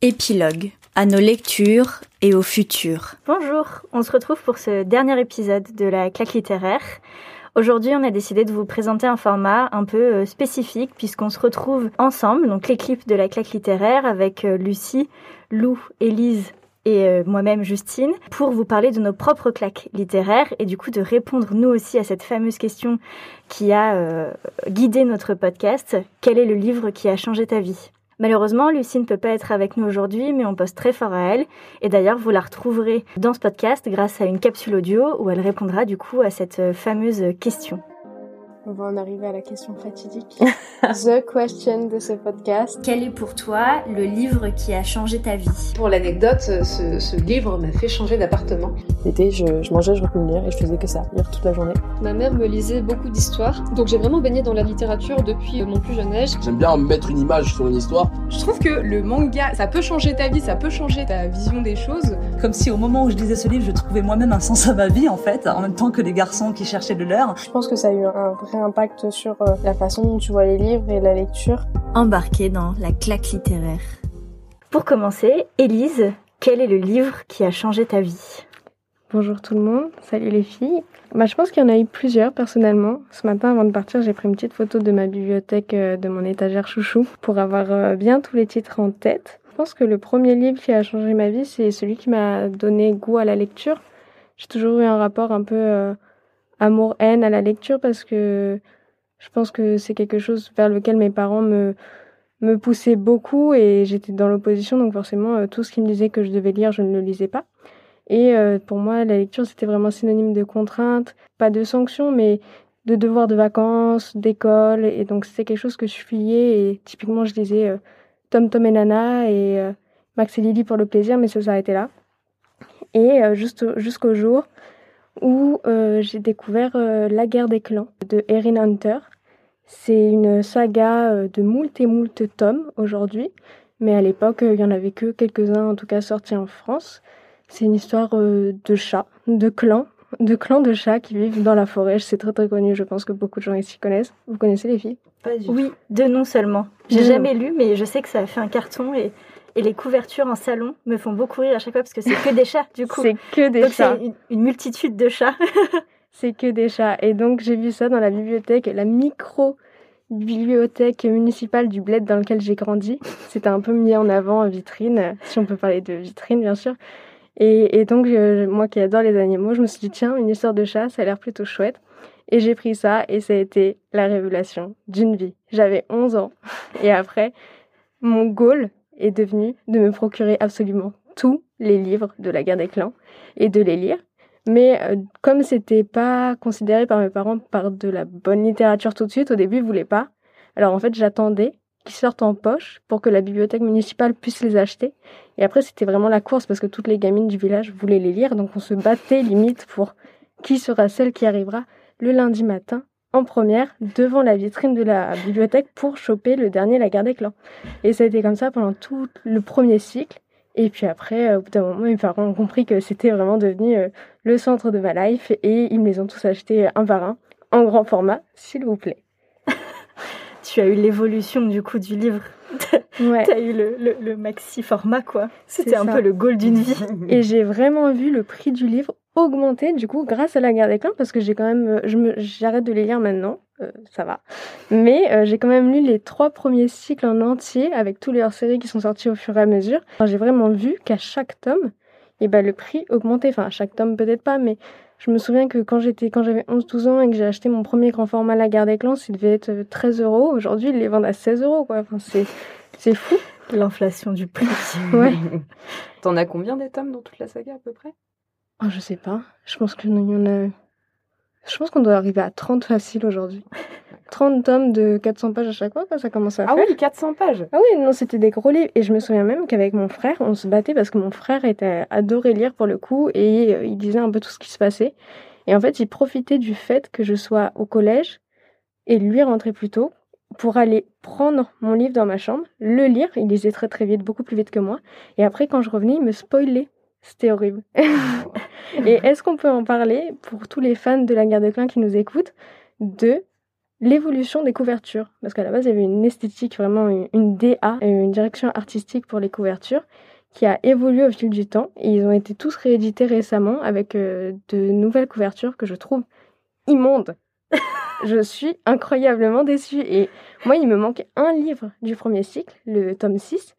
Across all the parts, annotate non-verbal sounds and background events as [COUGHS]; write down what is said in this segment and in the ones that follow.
Épilogue à nos lectures et au futur. Bonjour, on se retrouve pour ce dernier épisode de la claque littéraire. Aujourd'hui, on a décidé de vous présenter un format un peu euh, spécifique puisqu'on se retrouve ensemble, donc clips de la claque littéraire avec euh, Lucie, Lou, Élise et euh, moi-même Justine pour vous parler de nos propres claques littéraires et du coup de répondre nous aussi à cette fameuse question qui a guidé notre podcast. Quel est le livre qui a changé ta vie? Malheureusement, Lucie ne peut pas être avec nous aujourd'hui, mais on poste très fort à elle. Et d'ailleurs, vous la retrouverez dans ce podcast grâce à une capsule audio où elle répondra du coup à cette fameuse question. On va en arriver à la question fatidique. [LAUGHS] The question de ce podcast. Quel est pour toi le livre qui a changé ta vie? Pour l'anecdote, ce, livre m'a fait changer d'appartement. L'été, je, mangeais, je reprenais lire et je faisais que ça, lire toute la journée. Ma mère me lisait beaucoup d'histoires, donc j'ai vraiment baigné dans la littérature depuis mon plus jeune âge. J'aime bien mettre une image sur une histoire. Je trouve que le manga, ça peut changer ta vie, ça peut changer ta vision des choses. Comme si au moment où je lisais ce livre, je trouvais moi-même un sens à ma vie en fait, en même temps que les garçons qui cherchaient de l'heure. Je pense que ça a eu un vrai impact sur euh, la façon dont tu vois les livres et la lecture. Embarqué dans la claque littéraire. Pour commencer, Élise, quel est le livre qui a changé ta vie? Bonjour tout le monde, salut les filles. Bah, je pense qu'il y en a eu plusieurs personnellement. Ce matin, avant de partir, j'ai pris une petite photo de ma bibliothèque, euh, de mon étagère chouchou, pour avoir euh, bien tous les titres en tête. Je pense que le premier livre qui a changé ma vie, c'est celui qui m'a donné goût à la lecture. J'ai toujours eu un rapport un peu amour-haine à la lecture parce que je pense que c'est quelque chose vers lequel mes parents me, me poussaient beaucoup et j'étais dans l'opposition, donc forcément, euh, tout ce qui me disait que je devais lire, je ne le lisais pas. Et euh, pour moi, la lecture, c'était vraiment synonyme de contrainte, pas de sanction, mais de devoirs de vacances, d'école. Et donc, c'était quelque chose que je fuyais. Et typiquement, je lisais euh, Tom Tom et Nana et Max et Lily pour le plaisir, mais ça s'arrêtait là. Et juste jusqu'au jour où euh, j'ai découvert euh, La guerre des clans de Erin Hunter. C'est une saga euh, de moult et moult tomes aujourd'hui, mais à l'époque, il y en avait que quelques-uns, en tout cas sortis en France. C'est une histoire de chats, de clans, de clans de chats qui vivent dans la forêt. C'est très très connu, je pense que beaucoup de gens ici connaissent. Vous connaissez les filles? Oui, de nom seulement. J'ai jamais lu, mais je sais que ça a fait un carton et et les couvertures en salon me font beaucoup rire à chaque fois parce que c'est que des chats, du coup. C'est que des chats. C'est une, multitude de chats. [LAUGHS] c'est que des chats. Et donc, j'ai vu ça dans la bibliothèque, la micro bibliothèque municipale du bled dans lequel j'ai grandi. C'était un peu mis en avant en vitrine, si on peut parler de vitrine, bien sûr. Et, donc, moi qui adore les animaux, je me suis dit, tiens, une histoire de chat, ça a l'air plutôt chouette. Et j'ai pris ça et ça a été la révélation d'une vie. J'avais 11 ans. Et après, mon goal, est devenu de me procurer absolument tous les livres de la guerre des clans et de les lire. Mais euh, comme c'était pas considéré par mes parents par de la bonne littérature tout de suite, au début ils voulaient pas. Alors en fait j'attendais qu'ils sortent en poche pour que la bibliothèque municipale puisse les acheter. Et après c'était vraiment la course parce que toutes les gamines du village voulaient les lire, donc on se battait limite pour qui sera celle qui arrivera le lundi matin en première devant la vitrine de la bibliothèque pour choper le dernier La Guerre des Clans. Et ça a été comme ça pendant tout le premier cycle. Et puis après, euh, au bout d'un moment, mes parents ont compris que c'était vraiment devenu euh, le centre de ma life et ils me les ont tous achetés un par un en grand format, s'il vous plaît. [LAUGHS] tu as eu l'évolution du coup du livre. [LAUGHS] Ouais. tu as eu le, le, maxi format quoi. C'était un peu le goal d'une vie. Et j'ai vraiment vu le prix du livre augmenté du coup grâce à la guerre des clans parce que j'ai quand même euh, je me j'arrête de les lire maintenant euh, ça va mais euh, j'ai quand même lu les trois premiers cycles en entier avec tous les hors-séries qui sont sortis au fur et à mesure j'ai vraiment vu qu'à chaque tome et eh ben le prix augmentait enfin à chaque tome peut-être pas mais je me souviens que quand j'étais quand j'avais 11-12 ans et que j'ai acheté mon premier grand format La Guerre des Clans, il devait être 13 euros. Aujourd'hui, ils les vendent à 16 euros, quoi. Enfin, c'est, c'est fou. L'inflation du prix. ouais. [LAUGHS] T'en as combien des tomes dans toute la saga, à peu près? Oh, je sais pas. Je pense qu'il y en a. Je pense qu'on doit arriver à 30 faciles aujourd'hui. [LAUGHS] 30 tomes de 400 pages à chaque fois, ça commence à ah faire. Ah oui, 400 pages Ah oui, non, c'était des gros livres. Et je me souviens même qu'avec mon frère, on se battait parce que mon frère était adoré lire pour le coup et euh, il disait un peu tout ce qui se passait. Et en fait, il profitait du fait que je sois au collège et lui rentrer plus tôt pour aller prendre mon livre dans ma chambre, le lire. Il lisait très très vite, beaucoup plus vite que moi. Et après, quand je revenais, il me spoilait c'était horrible. [LAUGHS] [LAUGHS] et est-ce qu'on peut en parler pour tous les fans de la guerre de clans qui nous écoutent de l'évolution des couvertures? Parce qu'à la base, il y avait une esthétique, vraiment une, une DA, une direction artistique pour les couvertures qui a évolué au fil du temps. Et ils ont été tous réédités récemment avec euh, de nouvelles couvertures que je trouve immondes. [LAUGHS] je suis incroyablement déçue. Et moi, il me manque un livre du premier cycle, le tome 6,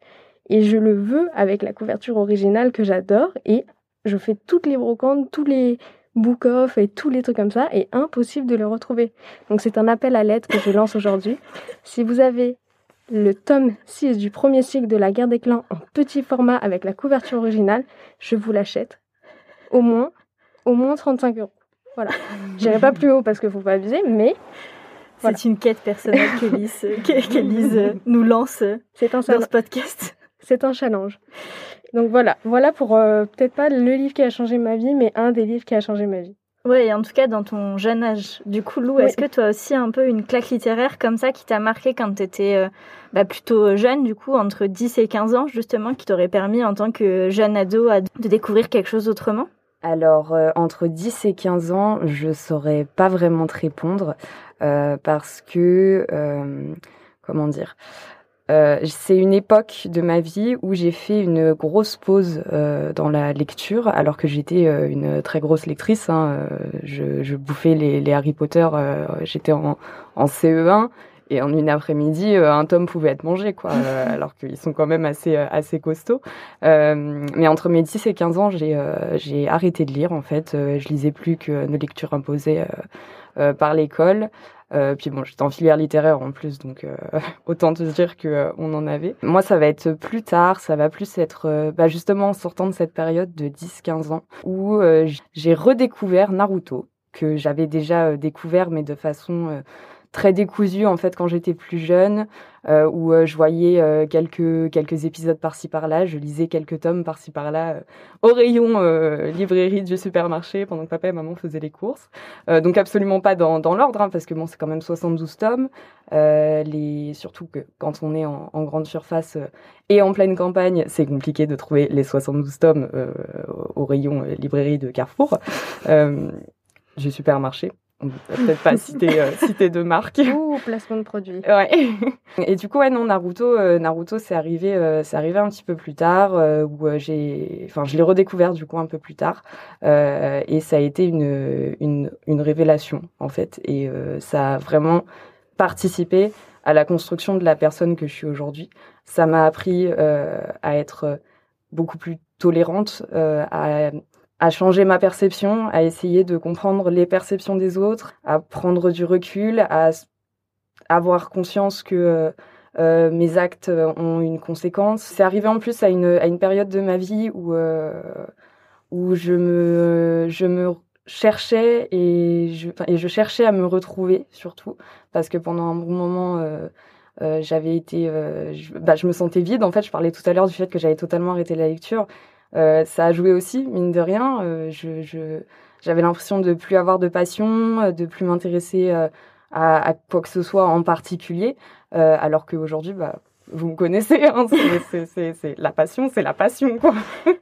et je le veux avec la couverture originale que j'adore. Et je fais toutes les brocantes, tous les book-off et tous les trucs comme ça, et impossible de le retrouver. Donc c'est un appel à l'aide que je lance aujourd'hui. Si vous avez le tome 6 du premier cycle de la guerre des clans en petit format avec la couverture originale, je vous l'achète. Au moins, au moins 35 euros. Voilà. J'irai pas plus haut parce qu'il faut pas abuser, mais c'est une quête personnelle qu'Élise, nous lance dans ce podcast. C'est un challenge. Donc voilà, voilà pour euh, peut-être pas le livre qui a changé ma vie, mais un des livres qui a changé ma vie. Oui, en tout cas dans ton jeune âge. Du coup, Lou, est-ce que toi aussi un peu une claque littéraire comme ça qui t'a marqué quand tu étais euh, bah, plutôt jeune, du coup, entre 10 et 15 ans, justement, qui t'aurait permis en tant que jeune ado de découvrir quelque chose autrement? Alors, euh, entre 10 et 15 ans, je saurais pas vraiment te répondre euh, parce que, comment dire, euh, c'est une époque de ma vie où j'ai fait une grosse pause euh, dans la lecture, alors que j'étais euh, une très grosse lectrice. Hein, je, je, bouffais les, les Harry Potter. j'étais en, en, CE1 et en une après-midi, un tome pouvait être mangé, quoi. [LAUGHS] alors qu'ils sont quand même assez assez costauds. mais entre mes 10 et 15 ans, j'ai j'ai arrêté de lire. En fait, je lisais plus que nos lectures imposées par l'école. Euh, puis bon, j'étais en filière littéraire en plus, donc euh, [LAUGHS] autant te dire que euh, on en avait. Moi, ça va être plus tard, ça va plus être euh, bah, justement en sortant de cette période de 10-15 ans où j'ai redécouvert Naruto que j'avais déjà découvert mais de façon très décousu en fait quand j'étais plus jeune, euh, où euh, je voyais euh, quelques quelques épisodes par-ci par-là, je lisais quelques tomes par-ci par-là au rayon librairie du supermarché pendant que papa et maman faisaient les courses. donc absolument pas dans, dans l'ordre, hein, parce que bon c'est quand même 72 tomes. les surtout que quand on est en, en grande surface et en pleine campagne, c'est compliqué de trouver les 72 tomes au rayon librairie de Carrefour. du supermarché on peut peut-être pas citer, euh, [LAUGHS] citer de marque. Ouh, placement de produit. Ouais. [LAUGHS] Et du coup, ouais, non, Naruto, euh, Naruto, c'est arrivé, euh, c'est arrivé un petit peu plus tard, euh, où j'ai, enfin, je l'ai redécouvert du coup un peu plus tard, et ça a été une, une, une révélation en fait, et ça a vraiment participé à la construction de la personne que je suis aujourd'hui. Ça m'a appris à être beaucoup plus tolérante, à à changer ma perception, à essayer de comprendre les perceptions des autres, à prendre du recul, à avoir conscience que euh, euh mes actes ont une conséquence. C'est arrivé en plus à une, période de ma vie où, euh, où je, me, je me cherchais et je, cherchais à me retrouver surtout parce que pendant un bon moment j'avais été bah, je me sentais vide en fait je parlais tout à l'heure du fait que j'avais totalement arrêté la lecture ça a joué aussi, mine de rien. Euh, je, je, j'avais l'impression de plus avoir de passion, euh, de plus m'intéresser à, à, quoi que ce soit en particulier, alors qu'aujourd'hui, bah, vous me connaissez, hein, c'est, la passion, c'est la passion, quoi. [LAUGHS]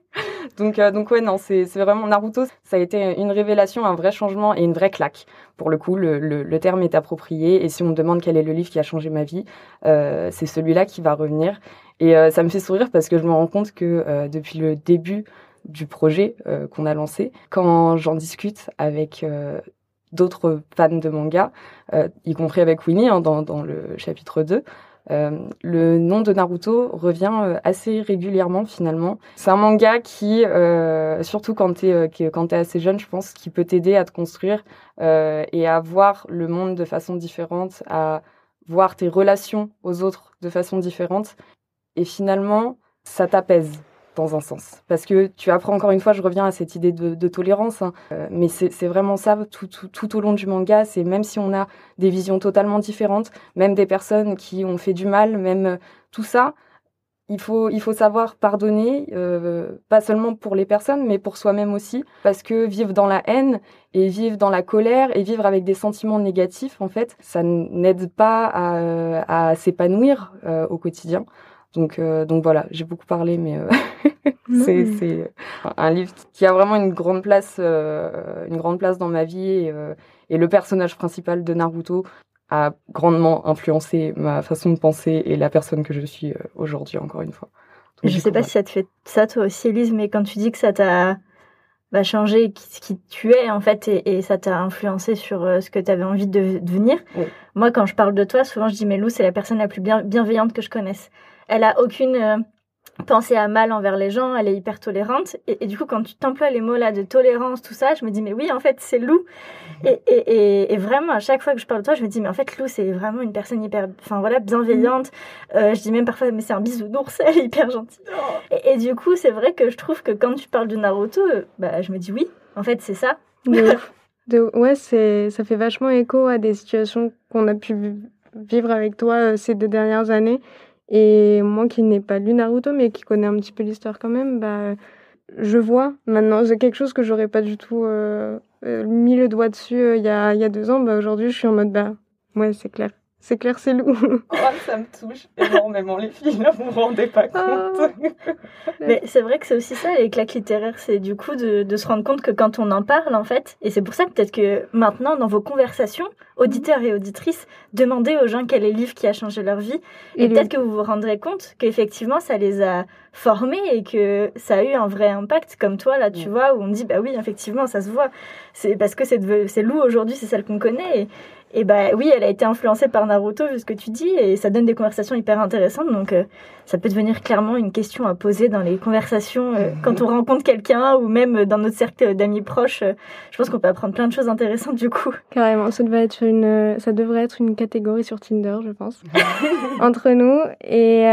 donc, euh, donc ouais, non, c'est, vraiment Naruto, ça a été une révélation, un vrai changement et une vraie claque. Pour le coup, le, le, le terme est approprié, et si on me demande quel est le livre qui a changé ma vie, euh, c'est celui-là qui va revenir. Et euh, ça me fait sourire parce que je me rends compte que euh, depuis le début du projet euh, qu'on a lancé, quand j'en discute avec d'autres fans de manga, y compris avec Winnie hein, dans, dans le chapitre 2, euh, le nom de Naruto revient assez régulièrement finalement. C'est un manga qui, euh, surtout quand t'es euh, quand t'es assez jeune, je pense, qui peut t'aider à te construire et à voir le monde de façon différente, à voir tes relations aux autres de façon différente et finalement, ça t'apaise un sens. Parce que tu apprends encore une fois, je reviens à cette idée de, tolérance, hein. euh, mais c'est vraiment ça tout, au long du manga, c'est même si on a des visions totalement différentes, même des personnes qui ont fait du mal, même euh, tout ça, il faut, il faut savoir pardonner, euh, pas seulement pour les personnes, mais pour soi-même aussi, parce que vivre dans la haine et vivre dans la colère et vivre avec des sentiments négatifs, en fait, ça n'aide pas à, s'épanouir au quotidien. Donc, euh, donc voilà, j'ai beaucoup parlé, mais euh, [LAUGHS] c'est un livre qui a vraiment une grande place, euh, une grande place dans ma vie. Et, et, le personnage principal de Naruto, a grandement influencé ma façon de penser et la personne que je suis aujourd'hui, encore une fois. je ne sais pas si ça te fait ça toi aussi, Elise, mais quand tu dis que ça t'a bah, changé ce qui tu es en fait et, ça t'a influencé sur ce que tu avais envie de devenir. Moi, quand je parle de toi, souvent je dis mais Lou, c'est la personne la plus bienveillante que je connaisse. Elle a aucune penser à mal envers les gens, elle est hyper tolérante. Et, du coup, quand tu t'emploies les mots là de tolérance, tout ça, je me dis, mais oui, en fait, c'est Lou. Mhm. Et, et, vraiment, à chaque fois que je parle de toi, je me dis, mais en fait, Lou, c'est vraiment une personne hyper, enfin voilà, bienveillante. Mhm. Euh, je dis même parfois, mais c'est un bisounours, [LAUGHS] elle est hyper gentille. Oh. Et, du coup, c'est vrai que je trouve que quand tu parles de Naruto, euh, bah, je me dis, oui, en fait, c'est ça. De, [LAUGHS] ouais, c'est, ça fait vachement écho à des situations qu'on a pu vivre avec toi euh, ces deux dernières années. Et moi qui n'ai pas lu Naruto, mais qui connais un petit peu l'histoire quand même, bah, je vois maintenant. C'est quelque chose que j'aurais pas du tout euh, euh, mis le doigt dessus euh, il y, a, y a deux ans. Bah, Aujourd'hui, je suis en mode, bah, ouais, c'est clair. C'est clair, c'est loup. [LAUGHS] oh, ça me touche énormément, les filles, là, vous vous rendez pas ah. compte. [LAUGHS] Mais c'est vrai que c'est aussi ça, les claques littéraires, c'est du coup de, de, se rendre compte que quand on en parle, en fait, et c'est pour ça peut-être que maintenant, dans vos conversations, auditeurs et auditrices, demandez aux gens quel est le livre qui a changé leur vie, et, peut-être que vous vous rendrez compte qu'effectivement, ça les a formés et que ça a eu un vrai impact, comme toi, là, tu vois, où on dit, bah oui, effectivement, ça se voit. C'est parce que c'est Lou aujourd'hui, c'est celle qu'on connaît. Et, et bah oui, elle a été influencée par Naruto, vu ce que tu dis, et ça donne des conversations hyper intéressantes. Donc euh, ça peut devenir clairement une question à poser dans les conversations euh, quand on rencontre quelqu'un ou même dans notre cercle d'amis proches. Euh, je pense qu'on peut apprendre plein de choses intéressantes du coup. Carrément, ça devrait être une, ça devrait être une catégorie sur Tinder, je pense, [LAUGHS] entre nous. Et,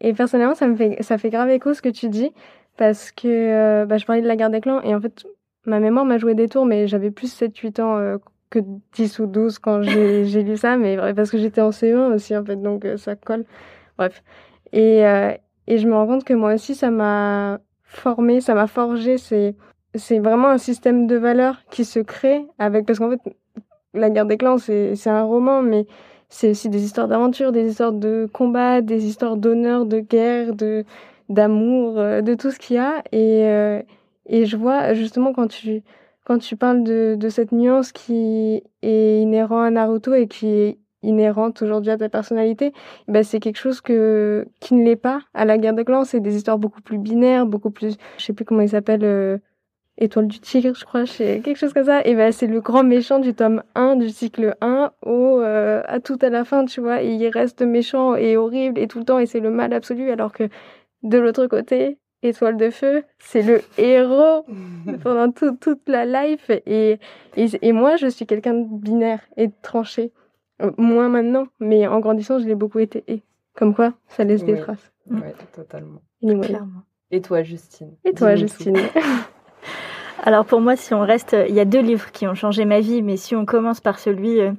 et personnellement, ça me fait, ça fait grave écho ce que tu dis parce que bah, je parlais de la guerre des clans et en fait, ma mémoire m'a joué des tours, mais j'avais plus 7-8 ans que 10 ou 12 quand [LAUGHS] j'ai lu ça, mais parce que j'étais en CE1 aussi, en fait, donc euh, ça colle. Bref. Et, euh, et je me rends compte que moi aussi, ça m'a formé, ça m'a forgé. C'est, c'est vraiment un système de valeurs qui se crée avec, parce qu'en fait, La guerre des clans, c'est, c'est un roman, mais c'est aussi des histoires d'aventure, des histoires de combat, des histoires d'honneur, de guerre, de, d'amour, euh, de tout ce qu'il y a. Et, et je vois, justement, quand tu, quand tu parles de, de cette nuance qui est inhérente à Naruto et qui est inhérente aujourd'hui à ta personnalité, ben c'est quelque chose que qui ne l'est pas à la guerre de clans. C'est des histoires beaucoup plus binaires, beaucoup plus, je sais plus comment il s'appelle, euh, Étoile du Tigre, je crois, c'est quelque chose comme ça. Et ben c'est le grand méchant du tome 1 du cycle 1 au euh, à tout à la fin, tu vois. Il reste méchant et horrible et tout le temps et c'est le mal absolu, alors que de l'autre côté, Étoile de Feu, c'est le héros [LAUGHS] pendant toute la life. Et, et, moi, je suis quelqu'un de binaire et de tranché. Euh, moins maintenant, mais en grandissant, je l'ai beaucoup été. Et comme quoi, ça laisse des traces. Oui, totalement. Clairement. Et toi, Justine Et toi, Justine [LAUGHS] Alors pour moi, si on reste, il y a deux livres qui ont changé ma vie, mais si on commence par celui euh,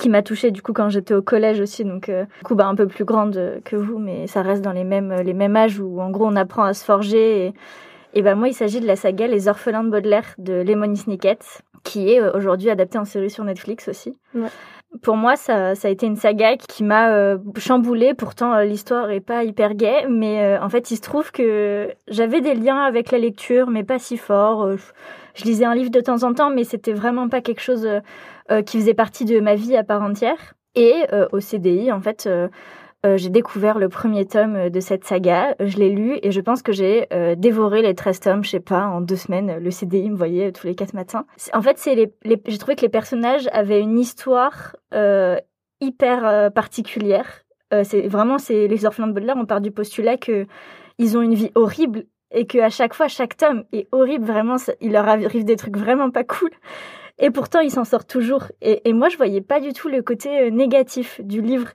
qui m'a touchée du coup quand j'étais au collège aussi, donc euh, du coup bah, un peu plus grande que vous, mais ça reste dans les mêmes les mêmes âges où en gros on apprend à se forger. Et, et bah moi il s'agit de la saga Les Orphelins de Baudelaire de Lemony Snicket, qui est euh, aujourd'hui adaptée en série sur Netflix aussi. Pour moi, ça, ça a été une saga qui m'a euh, chamboulée. Pourtant, l'histoire est pas hyper gaie, mais en fait, il se trouve que j'avais des liens avec la lecture, mais pas si forts. je lisais un livre de temps en temps, mais c'était vraiment pas quelque chose qui faisait partie de ma vie à part entière. Et euh, au CDI, en fait, euh, j'ai découvert le premier tome de cette saga, je l'ai lu et je pense que j'ai dévoré les 13 tomes, je sais pas, en deux semaines. Le CDI me voyait tous les quatre matins. En fait, c'est les, j'ai trouvé que les personnages avaient une histoire hyper particulière. c'est vraiment, c'est les orphelins de Baudelaire, on part du postulat que ils ont une vie horrible et que à chaque fois, chaque tome est horrible. Vraiment, il leur arrive des trucs vraiment pas cool. Et pourtant, ils s'en sortent toujours. Et, et, moi, je voyais pas du tout le côté euh, négatif du livre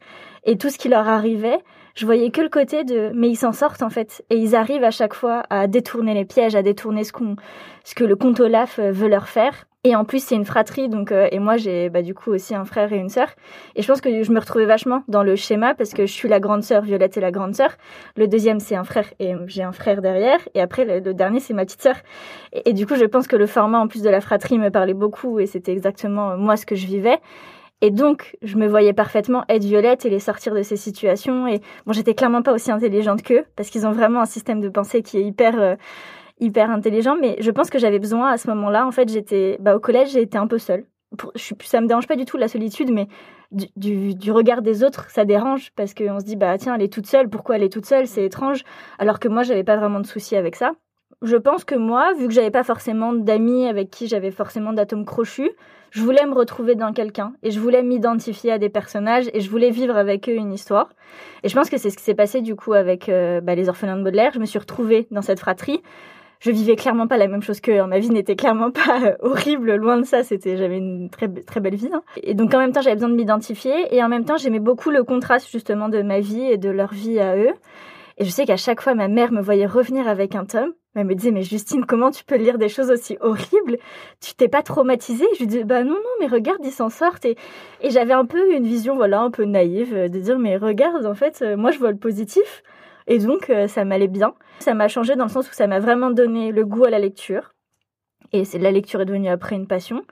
et tout ce qui leur arrivait. Je voyais que le côté de, mais ils s'en sortent en fait. Et ils arrivent à chaque fois à détourner les pièges, à détourner ce qu'on, ce que le comte Olaf euh, veut leur faire. Et en plus, c'est une fratrie, donc euh, et moi j'ai bah, du coup aussi un frère et une sœur. Et je pense que je me retrouvais vachement dans le schéma parce que je suis la grande sœur, Violette est la grande sœur. Le deuxième c'est un frère et j'ai un frère derrière. Et après le, dernier c'est ma petite sœur. Et, du coup, je pense que le format en plus de la fratrie me parlait beaucoup et c'était exactement euh, moi ce que je vivais. Et donc, je me voyais parfaitement être Violette et les sortir de ces situations. Et bon, j'étais clairement pas aussi intelligente qu'eux, parce qu'ils ont vraiment un système de pensée qui est hyper euh, hyper intelligent, mais je pense que j'avais besoin à ce moment-là. En fait, j'étais bah, au collège, j'ai été un peu seule. je ça me dérange pas du tout la solitude, mais du, du, du regard des autres, ça dérange parce qu'on se dit bah tiens, elle est toute seule. Pourquoi elle est toute seule C'est étrange. Alors que moi, j'avais pas vraiment de souci avec ça. Je pense que moi, vu que j'avais pas forcément d'amis avec qui j'avais forcément d'atomes crochus, je voulais me retrouver dans quelqu'un et je voulais m'identifier à des personnages et je voulais vivre avec eux une histoire. Et je pense que c'est ce qui s'est passé du coup avec euh, bah, les orphelins de Baudelaire. Je me suis retrouvée dans cette fratrie. Je vivais clairement pas la même chose qu'eux. Ma vie n'était clairement pas euh, horrible, loin de ça. C'était, j'avais une très très belle vie. Hein. Et donc en même temps, j'avais besoin de m'identifier et en même temps, j'aimais beaucoup le contraste justement de ma vie et de leur vie à eux. Et je sais qu'à chaque fois, ma mère me voyait revenir avec un tome. Elle me disait, mais Justine, comment tu peux lire des choses aussi horribles? Tu t'es pas traumatisée? Je lui disais, bah non, non, mais regarde, ils s'en sortent. Et, et j'avais un peu une vision, voilà, un peu naïve, euh, de dire, mais regarde, en fait, euh, moi, je vois le positif. Et donc, euh, ça m'allait bien. Ça m'a changé dans le sens où ça m'a vraiment donné le goût à la lecture. Et la lecture est devenue après une passion.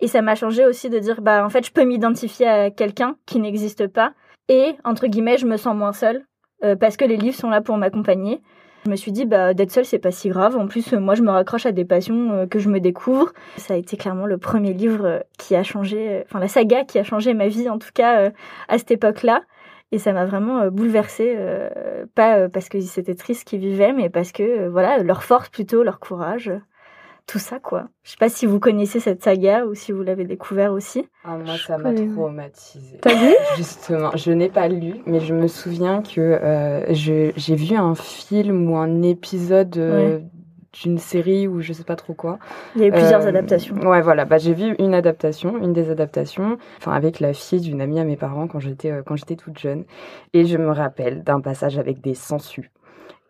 Et ça m'a changé aussi de dire, bah, en fait, je peux m'identifier à quelqu'un qui n'existe pas. Et, entre guillemets, je me sens moins seule euh, parce que les livres sont là pour m'accompagner. Je me suis dit, bah, d'être seule, c'est pas si grave. En plus, moi, je me raccroche à des passions euh, que je me découvre. Ça a été clairement le premier livre qui a changé, enfin, la saga qui a changé ma vie, en tout cas, à cette époque-là. Et ça m'a vraiment bouleversée, pas parce que c'était triste qu'ils vivaient, mais parce que, voilà, leur force plutôt, leur courage tout ça, quoi. Je sais pas si vous connaissez cette saga ou si vous l'avez découvert aussi. Ah, moi, ça m'a traumatisée. T'as lu Justement, je n'ai pas lu, mais je me souviens que euh, j'ai vu un film ou un épisode euh, d'une série ou je sais pas trop quoi. Il y a eu plusieurs euh, adaptations. Ouais, voilà. Bah, j'ai vu une adaptation, une des adaptations, enfin avec la fille d'une amie à mes parents quand j'étais quand j'étais toute jeune, et je me rappelle d'un passage avec des sangsues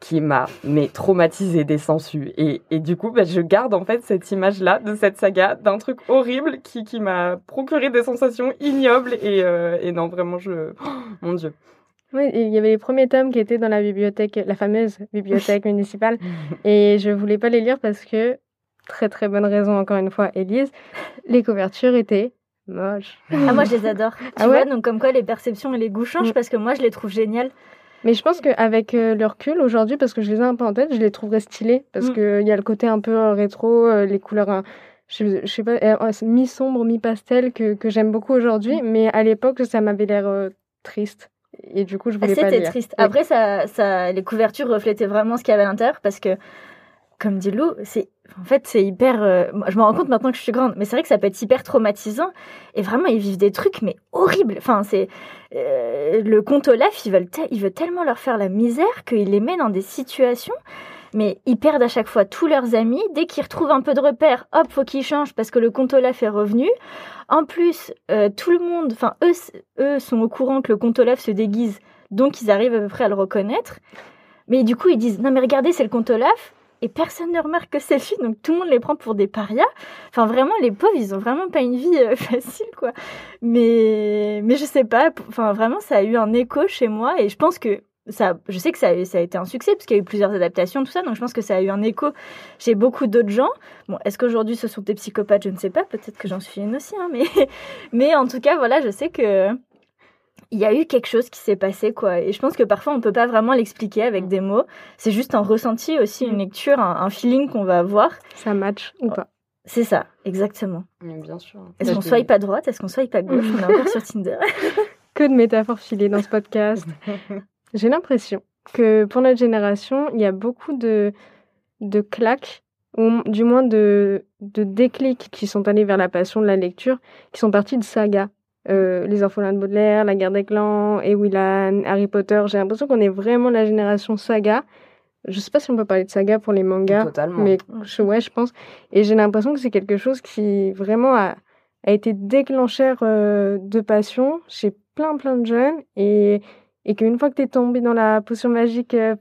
qui m'a mais traumatisé des sangsues et, et du coup bah, je garde en fait cette image là de cette saga d'un truc horrible qui, qui m'a procuré des sensations ignobles et, euh, et non vraiment je oh, mon dieu oui, il y avait les premiers tomes qui étaient dans la bibliothèque, la fameuse bibliothèque municipale, [LAUGHS] et je voulais pas les lire parce que, très très bonne raison encore une fois, Élise, les couvertures étaient moches. Ah moi je les adore. [LAUGHS] Tu ah vois, donc comme quoi les perceptions et les goûts changent mm. parce que moi je les trouve géniales. Mais je pense qu'avec euh, le recul aujourd'hui, parce que je les ai un peu en tête, je les trouverais stylés. Parce mm. qu'il y a le côté un peu euh, rétro, euh, les couleurs, je, je, sais pas, mi-sombre, mi-pastel que, que j'aime beaucoup aujourd'hui. Mm. Mais à l'époque, ça m'avait l'air triste. Et du coup, je voulais pas. C'était triste. Après, ça, ça, les couvertures reflétaient vraiment ce qu'il y avait à l'intérieur parce que comme dit Lou, c'est en fait c'est hyper. Euh, je me rends compte maintenant que je suis grande, mais c'est vrai que ça peut être hyper traumatisant. Et vraiment, ils vivent des trucs mais horribles. Enfin, c'est euh, le comte Olaf, il veut, il veut tellement leur faire la misère qu'il les met dans des situations. Mais ils perdent à chaque fois tous leurs amis. Dès qu'ils retrouvent un peu de repères, hop, faut qu'ils changent parce que le comte Olaf est revenu. En plus, euh, tout le monde, enfin eux, eux sont au courant que le comte Olaf se déguise, donc ils arrivent à peu près à le reconnaître. Mais du coup, ils disent non mais regardez, c'est le comte Olaf et personne ne remarque que c'est lui, donc tout le monde les prend pour des parias. Enfin, vraiment, les pauvres, ils ont vraiment pas une vie euh, [LAUGHS] facile, quoi. Mais, mais je sais pas, enfin, vraiment, ça a eu un écho chez moi, et je pense que ça, je sais que ça a, ça a été un succès, parce qu'il y a eu plusieurs adaptations, tout ça, donc je pense que ça a eu un écho chez beaucoup d'autres gens. Bon, est-ce qu'aujourd'hui ce sont des psychopathes? Je ne sais pas, peut-être que j'en suis une aussi, hein, mais, [LAUGHS] mais en tout cas, voilà, je sais que il y a eu quelque chose qui s'est passé quoi. Et je pense que parfois on peut pas vraiment l'expliquer avec des mots. C'est juste un ressenti aussi une mm. lecture un, feeling qu'on va avoir. Ça match ou pas. C'est ça exactement. Bien sûr. Est-ce qu'on soit pas droite? Est-ce qu'on soit pas gauche? [LAUGHS] On est encore sur Tinder. Que de métaphores filées dans ce podcast [LAUGHS] j'ai l'impression que pour notre génération il y a beaucoup de de claques ou du moins de, de déclics qui sont allés vers la passion de la lecture, qui sont partis de sagas. Euh, les orphelins de Baudelaire, La guerre des clans, Ewilan, Harry Potter. J'ai l'impression qu'on est vraiment la génération saga. Je sais pas si on peut parler de saga pour les mangas, mais je, ouais, je pense. Et j'ai l'impression que c'est quelque chose qui vraiment a, a été déclencheur euh, de passion chez plein plein de jeunes et, et qu'une fois que tu es tombé dans la potion magique euh,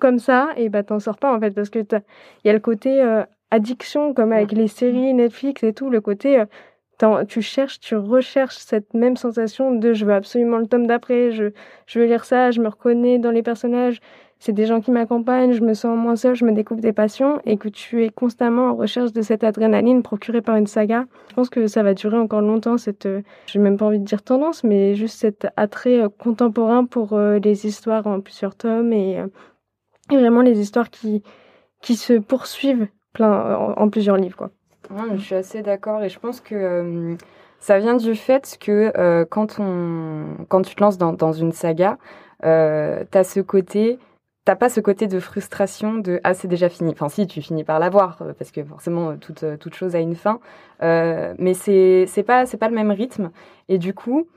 comme ça, et bah t'en sors pas en fait parce que il y a le côté addiction comme avec les séries Netflix et tout, le côté tu cherches, tu recherches cette même sensation de je veux absolument le tome d'après, je, je veux lire ça, je me reconnais dans les personnages, c'est des gens qui m'accompagnent, je me sens moins seule, je me découvre des passions et que tu es constamment en recherche de cette adrénaline procurée par une saga. Je pense que ça va durer encore longtemps cette, euh, je n'ai même pas envie de dire tendance, mais juste cet attrait euh, contemporain pour euh, les histoires en plusieurs tomes et, vraiment les histoires qui, qui se poursuivent plein, en, plusieurs livres, quoi. je suis assez d'accord et je pense que ça vient du fait que quand, on, quand tu te lances dans, dans une saga, euh, tu as ce côté, t'as pas ce côté de frustration de ah c'est déjà fini. Enfin si tu finis par l'avoir euh, parce que forcément toute, toute chose a une fin, mais c'est c'est pas c'est pas le même rythme et du coup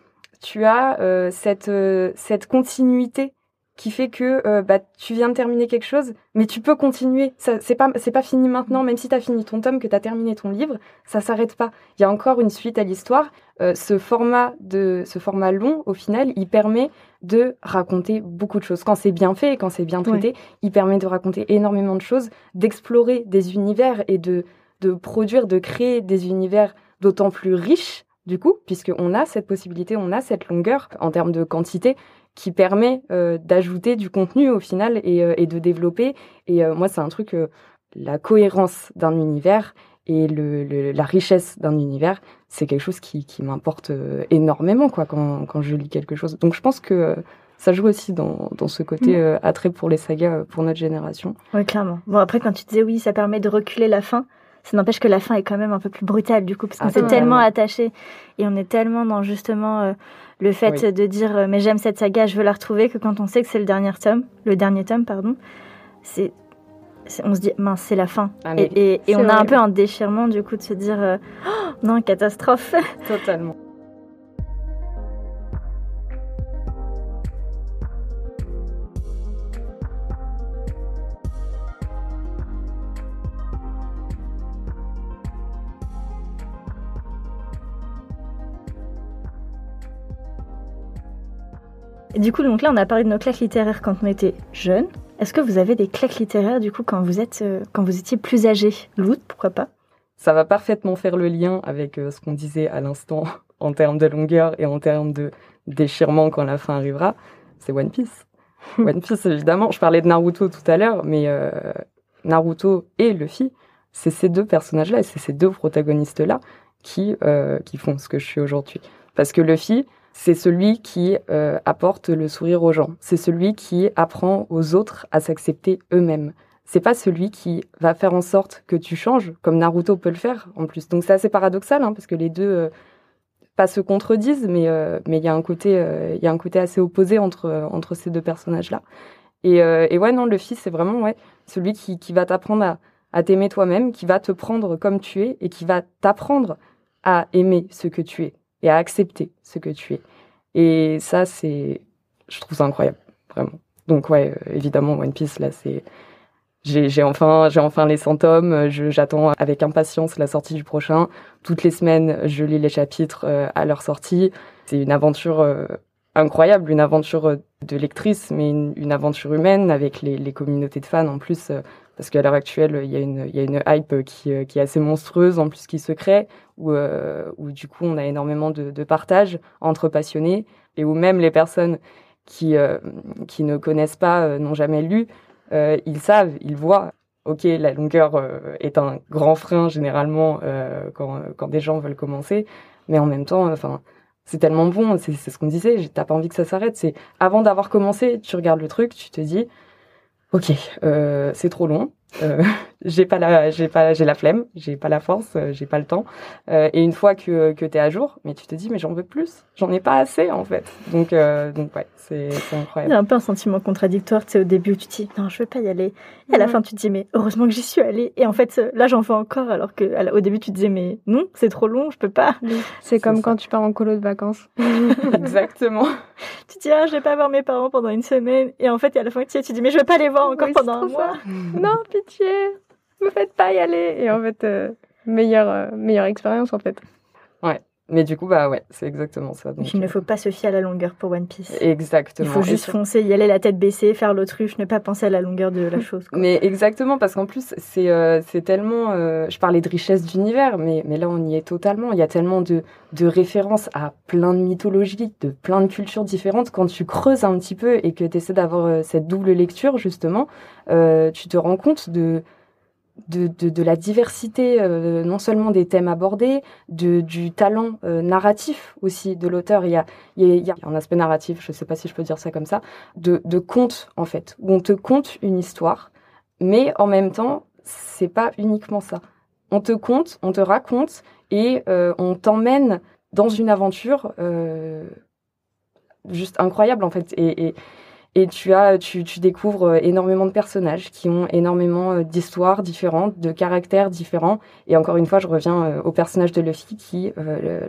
tu as cette cette continuité qui fait que euh, bah, tu viens de terminer quelque chose, mais tu peux continuer. Ça, c'est pas, c'est pas fini maintenant, même si tu as fini ton tome, que tu as terminé ton livre, ça s'arrête pas. Il y a encore une suite à l'histoire. Euh, ce format de, ce format long, au final, il permet de raconter beaucoup de choses. Quand c'est bien fait, quand c'est bien traité, il permet de raconter énormément de choses, d'explorer des univers et de, de produire, de créer des univers d'autant plus riches du coup, puisqu'on a cette possibilité, on a cette longueur en termes de quantité qui permet euh, d'ajouter du contenu au final et, euh, et de développer. Et euh, moi, c'est un truc, la cohérence d'un univers et le, la richesse d'un univers, c'est quelque chose qui, qui m'importe énormément quoi, quand, quand, je lis quelque chose. Donc je pense que ça joue aussi dans, dans ce côté attrait pour les sagas pour notre génération. Oui, clairement. Bon, après, quand tu disais oui, ça permet de reculer la fin, ça n'empêche que la fin est quand même un peu plus brutale du coup, parce qu'on ah, s'est tellement attaché et on est tellement dans justement le fait de dire euh, mais j'aime cette saga, je veux la retrouver, que quand on sait que c'est le dernier tome, le dernier tome, pardon, c'est on se dit mince c'est la fin. Ah, et, on a un peu un déchirement du coup de se dire euh, oh, non catastrophe. Totalement du coup, donc là, on a parlé de nos claques littéraires quand on était jeunes. Est-ce que vous avez des claques littéraires, du coup, quand vous, êtes, euh, quand vous étiez plus âgé? Loot, pourquoi pas? Ça va parfaitement faire le lien avec euh, ce qu'on disait à l'instant [LAUGHS] en termes de longueur et en termes de déchirement quand la fin arrivera. C'est One Piece. [LAUGHS] One Piece, évidemment. Je parlais de Naruto tout à l'heure, mais euh, Naruto et Luffy, c'est ces deux personnages-là et c'est ces deux protagonistes-là qui, qui font ce que je suis aujourd'hui. Parce que Luffy, c'est celui qui euh, apporte le sourire aux gens. C'est celui qui apprend aux autres à s'accepter eux-mêmes. C'est pas celui qui va faire en sorte que tu changes, comme Naruto peut le faire en plus. Donc c'est assez paradoxal, hein, parce que les deux euh, pas se contredisent, mais euh, mais il y a un côté il y a un côté assez opposé entre entre ces deux personnages là. Et, et ouais non, le fils c'est vraiment ouais celui qui qui va t'apprendre à, à t'aimer toi-même, qui va te prendre comme tu es et qui va t'apprendre à aimer ce que tu es et à accepter ce que tu es. Et ça, c'est, je trouve ça incroyable, vraiment. Donc ouais, euh, évidemment, One Piece, là, c'est, j'ai enfin, j'ai enfin les 100 tomes. J'attends avec impatience la sortie du prochain. Toutes les semaines, je lis les chapitres euh, à leur sortie. C'est une aventure euh, incroyable, une aventure de lectrice, mais une, aventure humaine avec les, les, communautés de fans en plus parce qu'à l'heure actuelle, il y, a une, hype qui, euh, qui est assez monstrueuse, en plus qui se crée, où, euh, du coup on a énormément de, partage entre passionnés, et où même les personnes qui, euh, ne connaissent pas, n'ont jamais lu, ils savent, ils voient. Ok, la longueur est un grand frein généralement quand, quand des gens veulent commencer, mais en même temps, enfin, c'est tellement bon, c'est ce qu'on disait, t'as pas envie que ça s'arrête. C'est avant d'avoir commencé, tu regardes le truc, tu te dis, ok, euh, c'est trop long. Euh, [LAUGHS] j'ai pas la, j'ai pas, j'ai la flemme, j'ai pas la force, euh, j'ai pas le temps. Euh, et une fois que que t'es à jour, mais tu te dis mais j'en veux plus, j'en ai pas assez en fait. Donc euh, donc ouais, c'est incroyable. Il y a un peu un sentiment contradictoire. Tu sais au début tu te dis non je veux pas y aller. Et à la fin tu te dis mais heureusement que j'y suis allée. Et en fait là j'en fais encore alors que au début tu te disais mais non c'est trop long, je peux pas. C'est comme quand tu pars en colo de vacances. [LAUGHS] Exactement. [LAUGHS] tu te dis ah je vais pas voir mes parents pendant une semaine et en fait à la fin tu, tu dis mais je vais pas les voir encore pendant un mois. [LAUGHS] non pitié me faites pas y aller. Et en fait, euh, meilleure, euh, meilleure expérience en fait. Ouais. Mais du coup, bah ouais, c'est exactement ça. Donc, il ne faut pas se fier à la longueur pour One Piece. Exactement. Il faut juste foncer, y aller la tête baissée, faire l'autruche, ne pas penser à la longueur de la chose. Mais exactement, parce qu'en plus, c'est euh, tellement... je parlais de richesse d'univers, mais, mais là, on y est totalement. Il y a tellement de, de références à plein de mythologies, de plein de cultures différentes. Quand tu creuses un petit peu et que tu essaies d'avoir cette double lecture, justement, tu te rends compte de de, de, de, la diversité, euh, non seulement des thèmes abordés, de, du talent euh, narratif aussi de l'auteur. Il y a, il y a un aspect narratif, je ne sais pas si je peux dire ça comme ça, de, de conte en fait, où on te conte une histoire, mais en même temps, c'est pas uniquement ça. on te compte, on te raconte et on t'emmène dans une aventure juste incroyable en fait. Et, et, tu, as, tu, tu, découvres énormément de personnages qui ont énormément d'histoires différentes, de caractères différents. Et encore une fois, je reviens au personnage de Luffy qui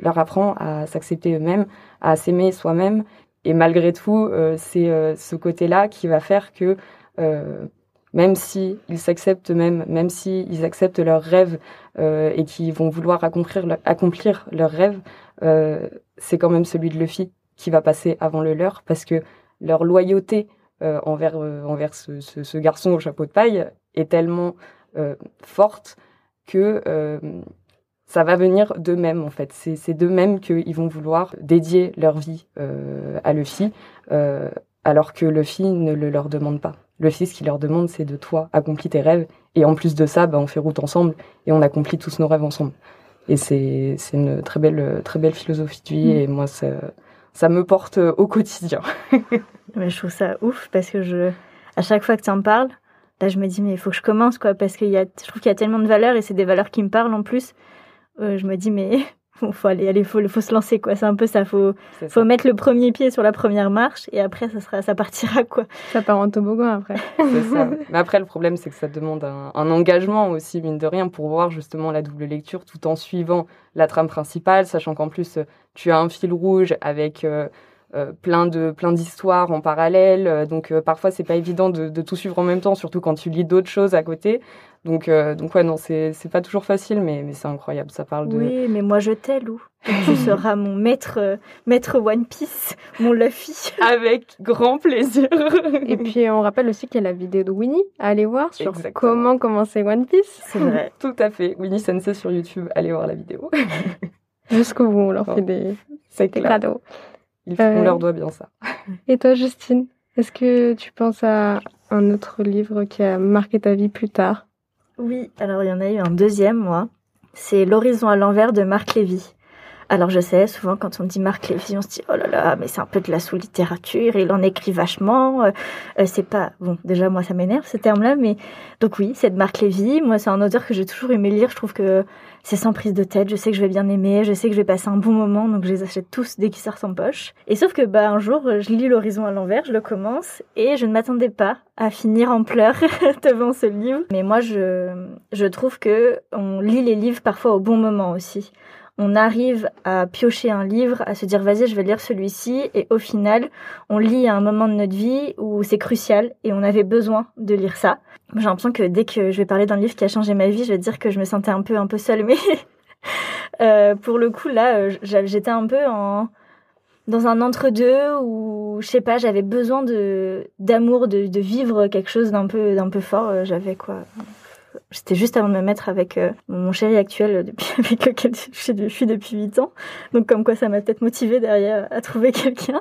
leur apprend à s'accepter eux-mêmes, à s'aimer soi-même. Et malgré tout, c'est ce côté-là qui va faire que même si ils s'acceptent eux-mêmes, même si ils acceptent leurs rêves et qu'ils vont vouloir accomplir, accomplir leurs rêves, c'est quand même celui de Luffy qui va passer avant le leur parce que leur loyauté euh, envers, euh, envers ce, ce, garçon au chapeau de paille est tellement euh, forte que ça va venir d'eux-mêmes en fait. C'est d'eux-mêmes qu'ils vont vouloir dédier leur vie à Luffy alors que Luffy ne le leur demande pas. Luffy, ce qu'il leur demande, c'est de toi, accomplis tes rêves. Et en plus de ça, bah, on fait route ensemble et on accomplit tous nos rêves ensemble. Et c'est une très belle, très belle philosophie de vie. Mm. Et moi, ça, ça me porte euh, au quotidien. [LAUGHS] mais je trouve ça ouf parce que je, à chaque fois que tu en parles, là je me dis mais il faut que je commence quoi parce qu'il y a, je trouve qu'il y a tellement de valeurs et c'est des valeurs qui me parlent en plus. Euh, je me dis mais il [LAUGHS] faut aller, aller, faut, faut se lancer quoi. C'est un peu ça. Faut, faut mettre le premier pied sur la première marche et après ça sera, ça partira quoi. Ça part en toboggan après. [LAUGHS] c'est ça. [LAUGHS] Mais après le problème c'est que ça demande un, un, engagement aussi mine de rien pour voir justement la double lecture tout en suivant la trame principale, sachant qu'en plus tu as un fil rouge avec euh, euh, plein de plein d'histoires en parallèle. Euh, donc parfois c'est pas évident de, de, tout suivre en même temps, surtout quand tu lis d'autres choses à côté. Donc donc ouais non c'est pas toujours facile, mais mais c'est incroyable. Ça parle de. Oui, mais moi je t'aime, Lou. tu [LAUGHS] seras mon maître maître One Piece, mon Luffy. [LAUGHS] Avec grand plaisir. [LAUGHS] Et puis on rappelle aussi qu'il y a la vidéo de Winnie à aller voir sur comment commencer One Piece. C'est vrai. Tout à fait. Winnie Sensei sur YouTube, allez voir la vidéo. Jusqu'au bout, on leur fait des, des cadeaux. on euh, leur doit bien ça. Et toi, Justine, est-ce que tu penses à un autre livre qui a marqué ta vie plus tard? Oui, alors il y en a eu un deuxième, moi. C'est L'horizon à l'envers de Marc Lévy. Alors je sais, souvent quand on dit Marc Lévy, on se dit oh là là, mais c'est un peu de la sous-littérature, il en écrit vachement. Euh, euh, c'est pas bon, déjà moi ça m'énerve ce terme-là, mais donc oui, c'est de Marc Lévy. Moi c'est un auteur que j'ai toujours aimé lire. Je trouve que c'est sans prise de tête. Je sais que je vais bien aimer, je sais que je vais passer un bon moment, donc je les achète tous dès qu'ils sortent en poche. Et sauf que bah un jour, je lis l'horizon à l'envers, je le commence et je ne m'attendais pas à finir en pleurs [LAUGHS] devant ce livre. Mais moi je je trouve que on lit les livres parfois au bon moment aussi on arrive à piocher un livre, à se dire vas-y, je vais lire celui-ci, et au final, on lit à un moment de notre vie où c'est crucial et on avait besoin de lire ça. J'ai l'impression que dès que je vais parler d'un livre qui a changé ma vie, je vais dire que je me sentais un peu un peu seule, mais [LAUGHS] euh, pour le coup là, euh, j'étais un peu en dans un entre-deux où je sais pas, j'avais besoin de d'amour, de, de vivre quelque chose d'un peu d'un peu fort. Euh, j'avais quoi c'était juste avant de me mettre avec euh, mon chéri actuel euh, depuis, [LAUGHS] avec lequel je suis depuis 8 ans. Donc comme quoi ça m'a peut-être motivé derrière à trouver [LAUGHS] quelqu'un.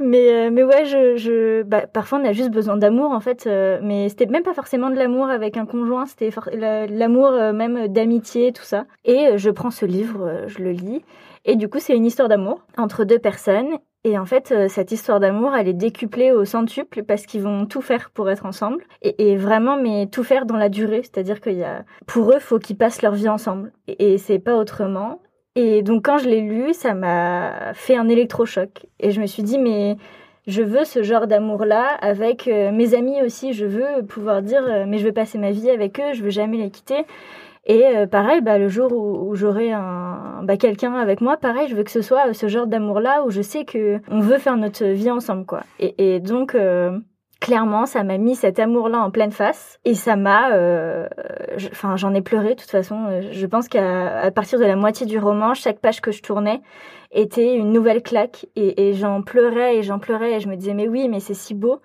mais euh, mais ouais, je, je bah, parfois on a juste besoin d'amour en fait. mais c'était même pas forcément de l'amour avec un conjoint, c'était l'amour même d'amitié, tout ça. Et je prends ce livre, je le lis. Et du coup, c'est une histoire d'amour entre deux personnes. Et en fait, euh, cette histoire d'amour, elle est décuplée au centuple parce qu'ils vont tout faire pour être ensemble. Et, vraiment, mais tout faire dans la durée. C'est-à-dire qu'il y a, pour eux, faut qu'ils passent leur vie ensemble. Et, c'est pas autrement. Et donc, quand je l'ai lu, ça m'a fait un électrochoc. Et je me suis dit, mais je veux ce genre d'amour-là avec euh, mes amis aussi. Je veux pouvoir dire, euh, mais je veux passer ma vie avec eux, je veux jamais les quitter. Et euh, pareil, bah, le jour où, où j'aurai un, bah, quelqu'un avec moi, pareil, je veux que ce soit ce genre d'amour-là où je sais que on veut faire notre vie ensemble, quoi. Et, et donc, euh, clairement, ça m'a mis cet amour-là en pleine face et ça m'a, euh, enfin, j'en ai pleuré de toute façon. Je pense qu'à partir de la moitié du roman, chaque page que je tournais était une nouvelle claque et, et j'en pleurais et j'en pleurais et je me disais mais oui, mais c'est si beau.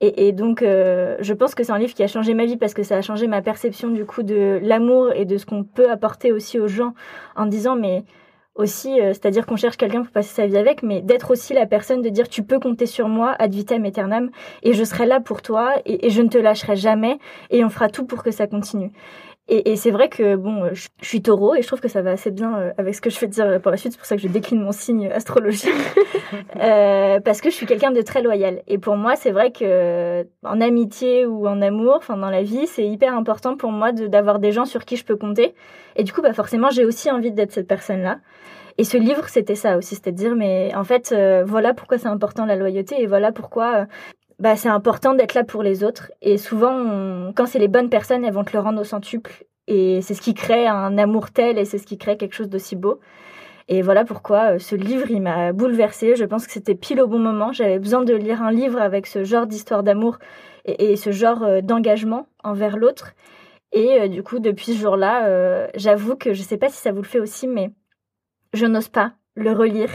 Et, et donc, euh, je pense que c'est un livre qui a changé ma vie parce que ça a changé ma perception du coup de l'amour et de ce qu'on peut apporter aussi aux gens en disant mais aussi, euh, c'est-à-dire qu'on cherche quelqu'un pour passer sa vie avec, mais d'être aussi la personne de dire tu peux compter sur moi ad vitam aeternam et je serai là pour toi et, et je ne te lâcherai jamais et on fera tout pour que ça continue. Et, et c'est vrai que bon, je, je, suis taureau et je trouve que ça va assez bien avec ce que je vais dire pour la suite. C'est pour ça que je décline mon signe astrologique. [LAUGHS] euh, parce que je suis quelqu'un de très loyal. Et pour moi, c'est vrai que en amitié ou en amour, enfin dans la vie, c'est hyper important pour moi d'avoir des gens sur qui je peux compter. Et du coup, bah forcément, j'ai aussi envie d'être cette personne-là. Et ce livre, c'était ça aussi, c'était de dire, mais en fait, euh, voilà pourquoi c'est important la loyauté et voilà pourquoi euh, bah, c'est important d'être là pour les autres. Et souvent, quand c'est les bonnes personnes, elles vont te le rendre au centuple. Et c'est ce qui crée un amour tel et c'est ce qui crée quelque chose d'aussi beau. Et voilà pourquoi euh, ce livre, il m'a bouleversée. Je pense que c'était pile au bon moment. J'avais besoin de lire un livre avec ce genre d'histoire d'amour et, ce genre d'engagement envers l'autre. Et euh, du coup, depuis ce jour-là, euh, j'avoue que je sais pas si ça vous le fait aussi, mais je n'ose pas le relire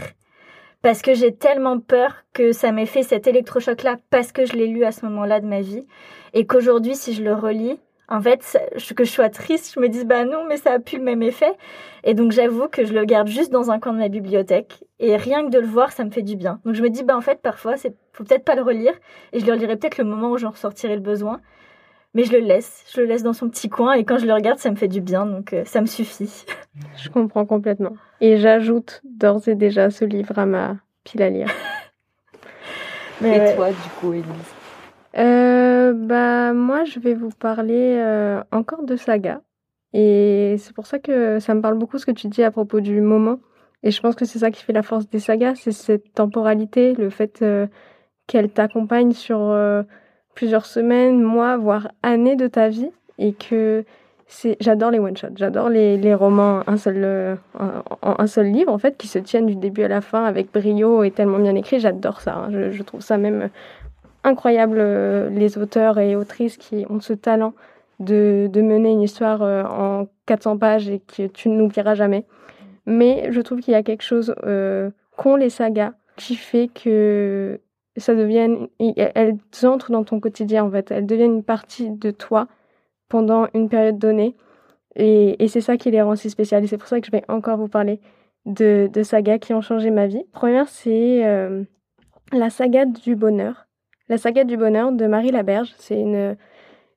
parce que j'ai tellement peur que ça m'ait fait cet électrochoc-là parce que je l'ai lu à ce moment-là de ma vie et qu'aujourd'hui, si je le relis, en fait, que je sois triste, je me dis bah non, mais ça a plus le même effet. Et donc j'avoue que je le garde juste dans un coin de ma bibliothèque et rien que de le voir, ça me fait du bien. Donc je me dis bah en fait parfois c'est faut peut-être pas le relire et je le relirai peut-être le moment où j'en ressortirai le besoin. Mais je le laisse, je le laisse dans son petit coin et quand je le regarde, ça me fait du bien, donc euh, ça me suffit. [LAUGHS] Je comprends complètement. Et j'ajoute d'ores et déjà ce livre à ma pile à lire. [LAUGHS] Mais et ouais. toi, du coup, Elise euh, Bah moi, je vais vous parler euh, encore de saga. Et c'est pour ça que ça me parle beaucoup ce que tu dis à propos du moment. Et je pense que c'est ça qui fait la force des sagas, c'est cette temporalité, le fait euh, qu'elle t'accompagne sur plusieurs semaines, mois, voire années de ta vie et que c'est j'adore les one shots j'adore les, les romans un seul euh, un, seul livre en fait qui se tiennent du début à la fin avec brio et tellement bien écrit j'adore ça hein. je, trouve ça même incroyable euh, les auteurs et autrices qui ont ce talent de, de mener une histoire euh, en 400 pages et que tu n'oublieras jamais mais je trouve qu'il y a quelque chose qu'ont les sagas qui fait que ça devienne, elles entrent dans ton quotidien en fait, elles deviennent une partie de toi pendant une période donnée. Et, et c'est ça qui les rend si spéciales. Et c'est pour ça que je vais encore vous parler de, de sagas qui ont changé ma vie. Première, c'est euh, la saga du bonheur. La saga du bonheur de Marie Laberge. C'est une,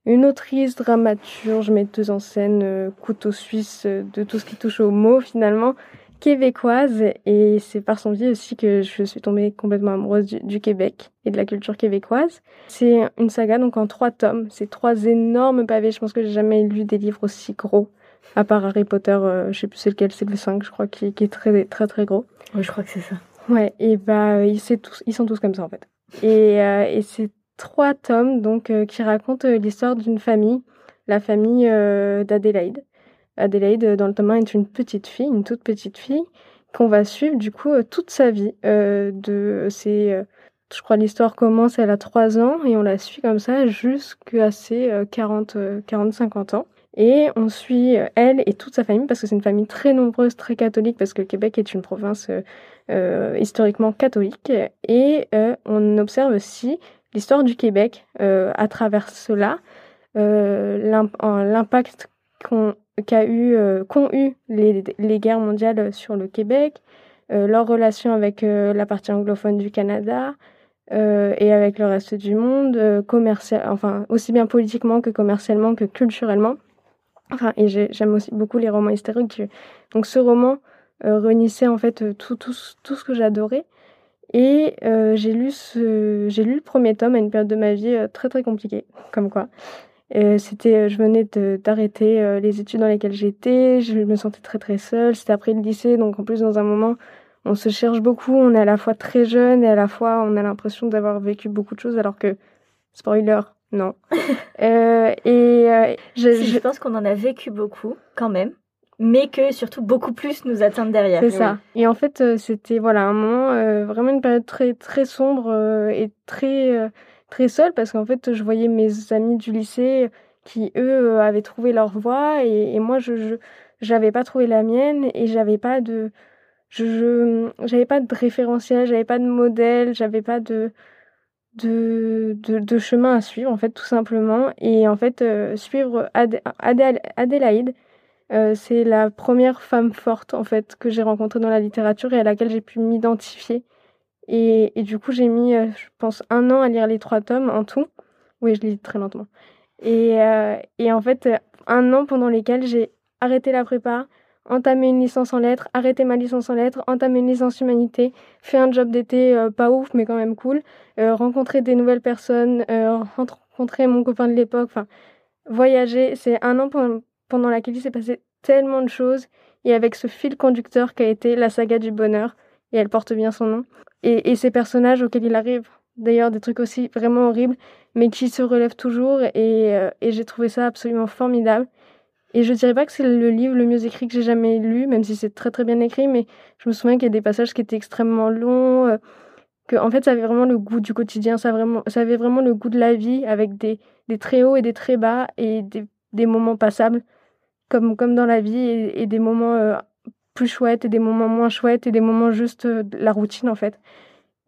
une autrice, dramaturge, metteuse en scène, euh, couteau suisse euh, de tout ce qui touche aux mots finalement québécoise et c'est par son biais aussi que je suis tombée complètement amoureuse du, du Québec et de la culture québécoise. C'est une saga donc en trois tomes, c'est trois énormes pavés. Je pense que j'ai jamais lu des livres aussi gros, à part Harry Potter, euh, je sais plus c'est lequel, c'est le 5 je crois, qui, qui est très très très gros. Oui, je crois que c'est ça. Ouais, et bah ils, tous, ils sont tous comme ça en fait. Et, euh, et c'est trois tomes donc euh, qui racontent l'histoire d'une famille, la famille euh, d'Adélaïde. Adélaïde, dans le tome 1, est une petite fille, une toute petite fille, qu'on va suivre du coup toute sa vie. Euh, de, c'est, euh, je crois l'histoire commence, elle a 3 ans, et on la suit comme ça jusqu'à ses euh, 40, 40-50 ans. Et on suit elle et toute sa famille, parce que c'est une famille très nombreuse, très catholique, parce que le Québec est une province euh, historiquement catholique. Et euh, on observe aussi l'histoire du Québec euh, à travers cela, l'impact qu'on euh, qu'ont eu les, guerres mondiales sur le Québec, euh, leur relation avec euh, la partie anglophone du Canada et avec le reste du monde, commercial, enfin aussi bien politiquement que commercialement que culturellement. Enfin, et j'aime aussi beaucoup les romans historiques. Donc ce roman réunissait en fait tout, ce que j'adorais. Et euh, j'ai lu le premier tome à une période de ma vie euh, très très compliquée, comme quoi. Euh, c'était, je venais d'arrêter euh, les études dans lesquelles j'étais, je me sentais très très seule. C'était après le lycée, donc en plus dans un moment, on se cherche beaucoup, on est à la fois très jeune et à la fois on a l'impression d'avoir vécu beaucoup de choses, alors que spoiler, non. [LAUGHS] euh, et euh, je, si, je pense qu'on en a vécu beaucoup quand même mais que surtout beaucoup plus nous attendent derrière. C'est ça. Et en fait, euh, c'était voilà un moment euh, vraiment une période très très sombre euh, et très très seule parce qu'en fait, je voyais mes amis du lycée qui eux avaient trouvé leur voie et, moi je j'avais pas trouvé la mienne et j'avais pas de je j'avais pas de référentiel, j'avais pas de modèle, j'avais pas de de, de, chemin à suivre en fait tout simplement et en fait suivre Adé Adé Adélaïde euh, c'est la première femme forte en fait que j'ai rencontrée dans la littérature et à laquelle j'ai pu m'identifier. Et, du coup, j'ai mis, euh, je pense, un an à lire les trois tomes en tout. Oui, je lis très lentement. Et, euh, et en fait, un an pendant lesquels j'ai arrêté la prépa, entamé une licence en lettres, arrêté ma licence en lettres, entamé une licence humanité, fait un job d'été euh, pas ouf mais quand même cool, rencontré des nouvelles personnes, rencontré mon copain de l'époque, enfin voyager. C'est un an pendant, pendant laquelle il s'est passé tellement de choses et avec ce fil conducteur qui a été la saga du bonheur et elle porte bien son nom et, ces personnages auxquels il arrive d'ailleurs des trucs aussi vraiment horribles mais qui se relèvent toujours et, et j'ai trouvé ça absolument formidable. Et je dirais pas que c'est le livre le mieux écrit que j'ai jamais lu, même si c'est très très bien écrit, mais je me souviens qu'il y a des passages qui étaient extrêmement longs, euh, que en fait ça avait vraiment le goût du quotidien, ça, avait vraiment le goût de la vie avec des, très hauts et des très bas et des, des moments passables, comme, comme dans la vie, et, des moments euh, plus chouettes et des moments moins chouettes et des moments juste euh, de la routine en fait.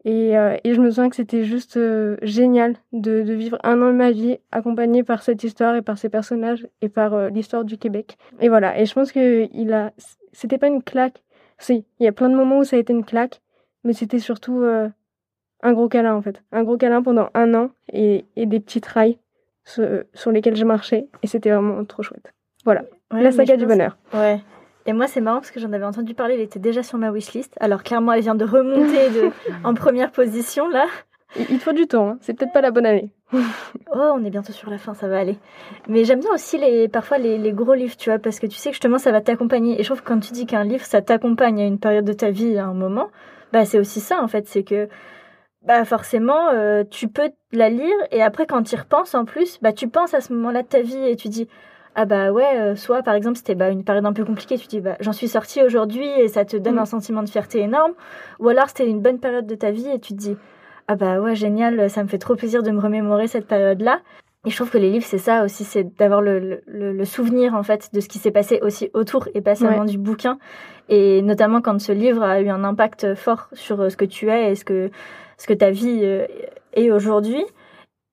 Et, euh, et, je me souviens que c'était juste euh, génial de, de, vivre un an de ma vie accompagné par cette histoire et par ces personnages et par l'histoire du Québec. Et voilà. Et je pense que il a, c'était pas une claque. Si, il y a plein de moments où ça a été une claque, mais c'était surtout un gros câlin en fait, un gros câlin pendant un an et, et des petits rails sur, lesquels je marchais et c'était vraiment trop chouette. Voilà. La saga du bonheur. Ouais. Et moi, c'est marrant parce que j'en avais entendu parler, il était déjà sur ma wishlist. Alors, clairement, elle vient de remonter de, [LAUGHS] en première position, là. Il faut du temps, hein. c'est peut-être pas la bonne année. [LAUGHS] oh, on est bientôt sur la fin, ça va aller. Mais j'aime bien aussi les, parfois les, les, gros livres, tu vois, parce que tu sais que justement, ça va t'accompagner. Et je trouve que quand tu dis qu'un livre, ça t'accompagne à une période de ta vie, à un moment, bah, c'est aussi ça, en fait. C'est que, bah, forcément, euh, tu peux la lire et après, quand tu y repenses, en plus, bah, tu penses à ce moment-là de ta vie et tu dis, ah bah ouais, euh, soit par exemple c'était bah, une période un peu compliquée, tu dis bah, j'en suis sortie aujourd'hui et ça te donne mm. un sentiment de fierté énorme, ou alors c'était une bonne période de ta vie et tu te dis ah bah ouais génial, ça me fait trop plaisir de me remémorer cette période-là. Et je trouve que les livres c'est ça aussi, c'est d'avoir le, le, le, souvenir en fait de ce qui s'est passé aussi autour et pas seulement du bouquin. Et notamment quand ce livre a eu un impact fort sur euh, ce que tu es et ce que ce que ta vie euh, est aujourd'hui.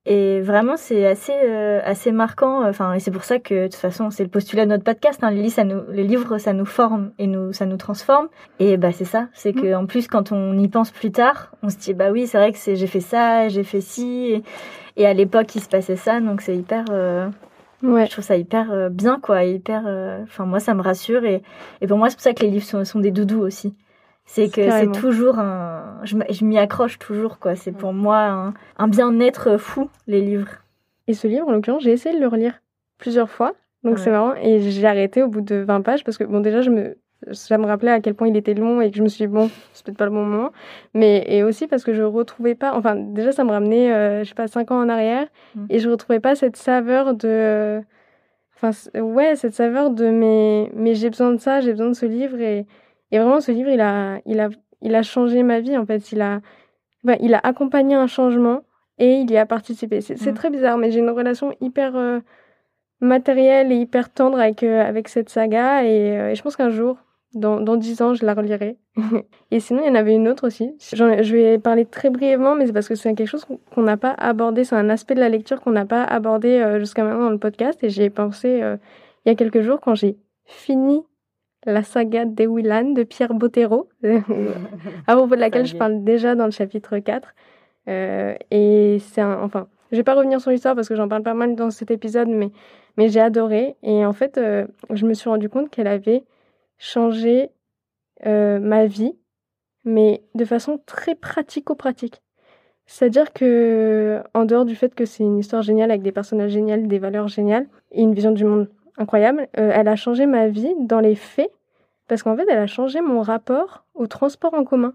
Et vraiment, c'est assez, euh, assez marquant. Enfin, et c'est pour ça que, de toute façon, c'est le postulat de notre podcast. Hein. Les, livres, ça nous, les livres, ça nous forme et nous, ça nous transforme. Et bah, c'est ça. C'est que, mm. en plus, quand on y pense plus tard, on se dit, bah oui, c'est vrai que c'est, j'ai fait ça, j'ai fait ci. Et, à l'époque, il se passait ça. Donc, c'est hyper, euh, ouais. je trouve ça hyper euh, bien, quoi. Hyper, enfin, moi, ça me rassure. Et, et pour moi, c'est pour ça que les livres sont, sont des doudous aussi. C'est que c'est toujours un. Je m'y accroche toujours, quoi. C'est pour moi un, un bien-être fou, les livres. Et ce livre, en l'occurrence, j'ai essayé de le relire plusieurs fois. Donc c'est marrant. Et j'ai arrêté au bout de 20 pages parce que, bon, déjà, je me, ça me rappelait à quel point il était long et que je me suis dit, bon, c'est peut-être pas le bon moment. Mais et aussi parce que je retrouvais pas. Enfin, déjà, ça me ramenait, euh, je sais pas, 5 ans en arrière. Mmh. Et je retrouvais pas cette saveur de. Enfin, ouais, cette saveur de mais, mais j'ai besoin de ça, j'ai besoin de ce livre. Et et vraiment, ce livre, il a, il a, il a changé ma vie, en fait. Il a, il a accompagné un changement et il y a participé. C'est mmh. très bizarre, mais j'ai une relation hyper euh, matérielle et hyper tendre avec, euh, avec cette saga. Et, euh, et je pense qu'un jour, dans, dans 10 ans, je la relirai. [LAUGHS] et sinon, il y en avait une autre aussi. Je vais parler très brièvement, mais c'est parce que c'est quelque chose qu'on n'a pas abordé. C'est un aspect de la lecture qu'on n'a pas abordé jusqu'à maintenant dans le podcast. Et j'y ai pensé il y a quelques jours quand j'ai fini la saga d'Ewilan de Pierre Bottero, à propos de laquelle je parle déjà dans le chapitre 4. Euh, et c'est un, enfin, je vais pas revenir sur l'histoire parce que j'en parle pas mal dans cet épisode, mais, mais j'ai adoré. Et en fait, euh, je me suis rendu compte qu'elle avait changé euh, ma vie, mais de façon très pratico-pratique. C'est-à-dire que, en dehors du fait que c'est une histoire géniale avec des personnages géniaux, des valeurs géniales et une vision du monde incroyable, elle a changé ma vie dans les faits parce qu'en fait, elle a changé mon rapport au transport en commun.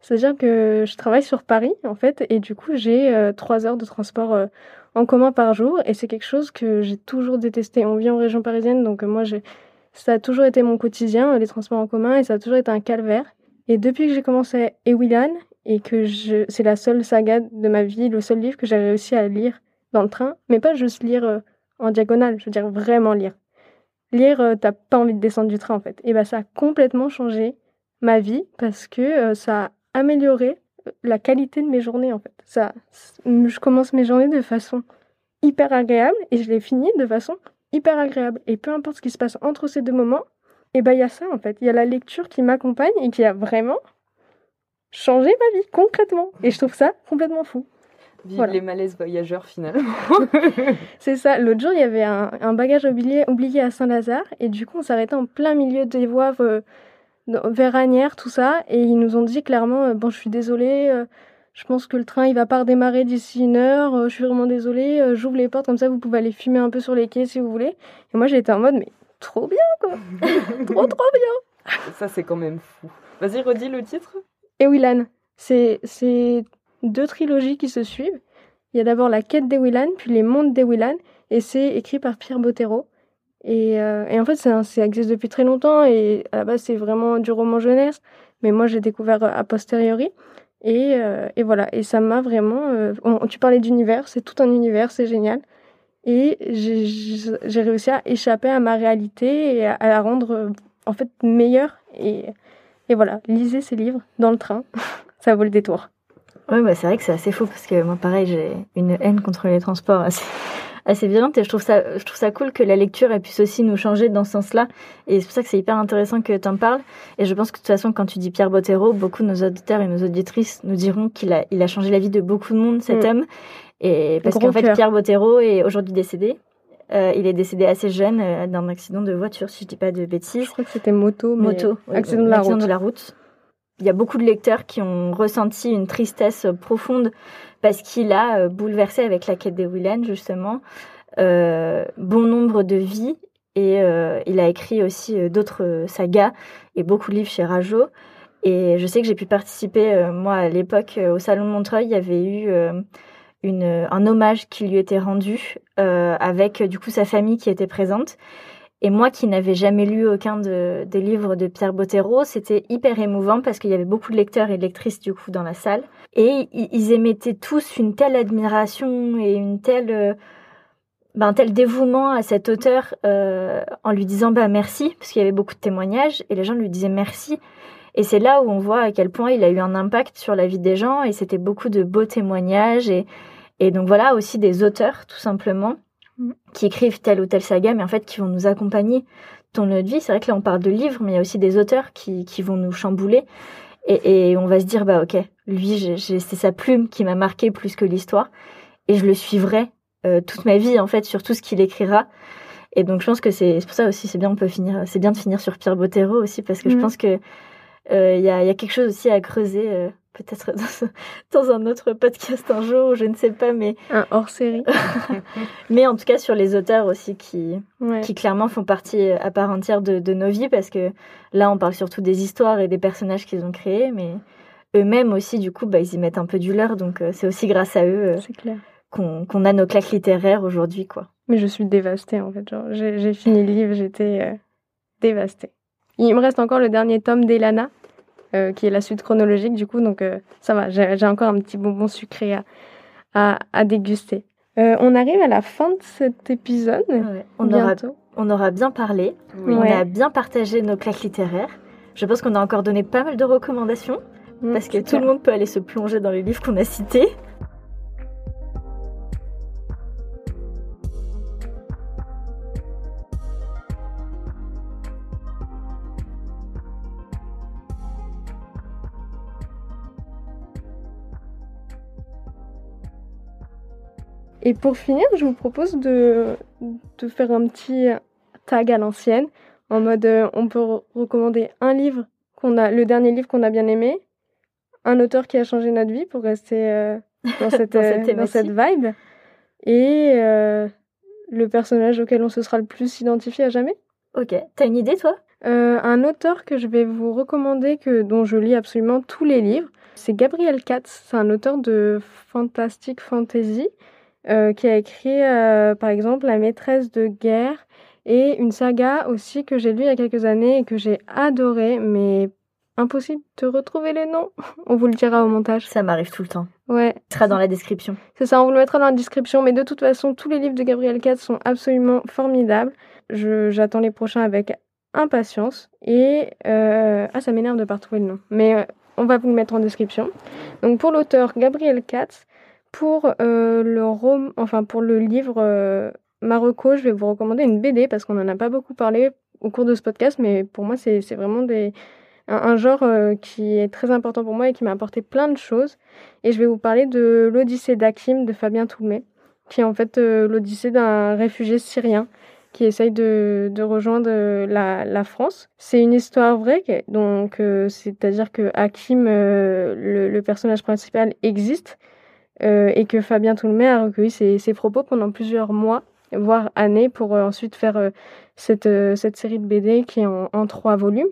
C'est-à-dire que je travaille sur Paris, en fait, et du coup, j'ai euh, trois heures de transport euh, en commun par jour, et c'est quelque chose que j'ai toujours détesté. On vit en région parisienne, donc euh, moi, ça a toujours été mon quotidien, les transports en commun, et ça a toujours été un calvaire. Et depuis que j'ai commencé Ewilan, et que c'est la seule saga de ma vie, le seul livre que j'ai réussi à lire dans le train, mais pas juste lire en diagonale, je veux dire vraiment lire lire, euh, t'as pas envie de descendre du train en fait. Et bah ça a complètement changé ma vie parce que euh, ça a amélioré euh, la qualité de mes journées en fait. Ça, je commence mes journées de façon hyper agréable et je les finis de façon hyper agréable. Et peu importe ce qui se passe entre ces deux moments, et bah il y a ça en fait. Il y a la lecture qui m'accompagne et qui a vraiment changé ma vie concrètement. Et je trouve ça complètement fou. Vive Voilà. les malaises voyageurs finalement. [LAUGHS] C'est ça. L'autre jour, il y avait un, un bagage oublié, oublié à Saint-Lazare. Et du coup, on s'arrêtait en plein milieu des voies euh, vers Agnières, tout ça. Et ils nous ont dit clairement euh, Bon, je suis désolée. euh, je pense que le train, il va pas redémarrer d'ici une heure. je suis vraiment désolée. J'ouvre les portes comme ça, vous pouvez aller fumer un peu sur les quais si vous voulez. Et moi, j'étais en mode Mais trop bien, quoi. [LAUGHS] trop, trop bien. Ça, c'est quand même fou. Vas-y, redis le titre. Et Willan, c'est c'est deux trilogies qui se suivent. Il y a d'abord La quête des Willan, puis Les mondes des Willan, et c'est écrit par Pierre Bottero. Et, euh, en fait, un- ça existe depuis très longtemps, et à la base, c'est vraiment du roman jeunesse, mais moi, j'ai découvert euh, a posteriori. Et, euh, et voilà, et ça m'a vraiment... tu parlais d'univers, c'est tout un univers, c'est génial. Et j'ai- réussi à échapper à ma réalité et à, à la rendre, en fait, meilleure. Et, et voilà, lisez ces livres dans le train, [LAUGHS] ça vaut le détour. Ouais, bah, c'est vrai que c'est assez fou parce que moi, pareil, j'ai une haine contre les transports assez, [LAUGHS] assez violente et je trouve, ça, je trouve ça cool que la lecture elle puisse aussi nous changer dans ce sens-là. Et c'est pour ça que c'est hyper intéressant que tu en parles. Et je pense que de toute façon, quand tu dis Pierre Bottero, beaucoup de nos auditeurs et nos auditrices nous diront qu'il a, il a changé la vie de beaucoup de monde, cet Mm. homme. Et parce qu'en fait. Pierre Bottero est aujourd'hui décédé. Euh, il est décédé assez jeune euh, d'un accident de voiture, si je dis pas de bêtises. Je crois que c'était moto, mais Moto, oui, accident de la accident route. de la route. Il y a beaucoup de lecteurs qui ont ressenti une tristesse profonde parce qu'il a euh, bouleversé avec la quête des Willan, justement, euh, bon nombre de vies. Et euh, il a écrit aussi d'autres sagas et beaucoup de livres chez Rajo. Et je sais que j'ai pu participer, moi, à l'époque, au Salon de Montreuil, il y avait eu un hommage qui lui était rendu avec, du coup, sa famille qui était présente. Et moi qui n'avais jamais lu aucun de- des livres de Pierre Bottero, c'était hyper émouvant parce qu'il y avait beaucoup de lecteurs et de lectrices du coup dans la salle. Et ils émettaient tous une telle admiration et une telle, euh, ben, un tel dévouement à cet auteur euh, en lui disant bah merci, parce qu'il y avait beaucoup de témoignages et les gens lui disaient merci. Et c'est là où on voit à quel point il a eu un impact sur la vie des gens et c'était beaucoup de beaux témoignages et, et donc voilà aussi des auteurs tout simplement qui écrivent telle ou telle saga, mais en fait qui vont nous accompagner dans notre vie. C'est vrai que là on parle de livres, mais il y a aussi des auteurs qui, qui vont nous chambouler. Et, et on va se dire, bah ok, lui, c'est sa plume qui m'a marqué plus que l'histoire. Et je le suivrai euh, toute ma vie, en fait, sur tout ce qu'il écrira. Et donc je pense que c'est pour ça aussi, c'est bien, on peut finir, c'est bien de finir sur Pierre Bottero aussi, parce que je Mhm. pense que euh, il y, a, il y a quelque chose aussi à creuser, euh, peut-être [LAUGHS] dans, un autre podcast un jour, je ne sais pas, mais Un hors-série. [LAUGHS] mais en tout cas sur les auteurs aussi qui, Ouais. qui clairement font partie à part entière de, de nos vies parce que là on parle surtout des histoires et des personnages qu'ils ont créés mais eux-mêmes aussi du coup bah, ils y mettent un peu du leur donc euh, c'est aussi grâce à eux euh, qu'on a nos claques littéraires aujourd'hui quoi. Mais je suis dévastée en fait. J'ai fini le livre, j'étais euh, dévastée. Il me reste encore le dernier tome d'Elana, euh, qui est la suite chronologique du coup, donc euh, ça va, j'ai encore un petit bonbon sucré à, à, à déguster. Euh, on arrive à la fin de cet épisode. Ouais, on, aura, on aura bien parlé, Oui. on Ouais. a bien partagé nos claques littéraires. Je pense qu'on a encore donné pas mal de recommandations Mm, parce que tout le monde peut aller se plonger dans les livres qu'on a cités. Et pour finir, je vous propose de, de faire un petit tag à l'ancienne, en mode euh, on peut re- recommander un livre qu'on a, le dernier livre qu'on a bien aimé, un auteur qui a changé notre vie pour rester euh, dans, [LAUGHS] cette, Dans cette euh, dans cette vibe, et euh, le personnage auquel on se sera le plus identifié à jamais. Ok, t'as une idée toi? Euh, un auteur que je vais vous recommander, que, dont je lis absolument tous les livres, c'est Gabriel Katz. C'est un auteur de fantastique fantasy euh, qui a écrit euh, par exemple La maîtresse de guerre et une saga aussi que j'ai lue il y a quelques années et que j'ai adoré, mais impossible de retrouver les noms. [LAUGHS] On vous le dira au montage. Ça m'arrive tout le temps. Ouais, Ce sera dans la description. c'est ça, on vous le mettra dans la description. Mais de toute façon, tous les livres de Gabriel Katz sont absolument formidables. J'attends les prochains avec impatience. Et euh, ah, ça m'énerve de pas retrouver le nom. Mais euh, on va vous le mettre en description. Donc pour l'auteur Gabriel Katz, pour euh, le rom... enfin pour le livre euh, Marocco, je vais vous recommander une BD parce qu'on en a pas beaucoup parlé au cours de ce podcast, mais pour moi c'est vraiment un, genre qui est très important pour moi et qui m'a apporté plein de choses. Et je vais vous parler de l'Odyssée d'Akim de Fabien Toulmé, qui est en fait l'Odyssée d'un réfugié syrien qui essaye de, rejoindre la, France. C'est une histoire vraie, donc c'est-à-dire que Hakim, le, personnage principal, existe et que Fabien Toulmé a recueilli ses, propos pendant plusieurs mois voire années, pour euh, ensuite faire euh, cette, euh, série de BD qui est en, trois volumes.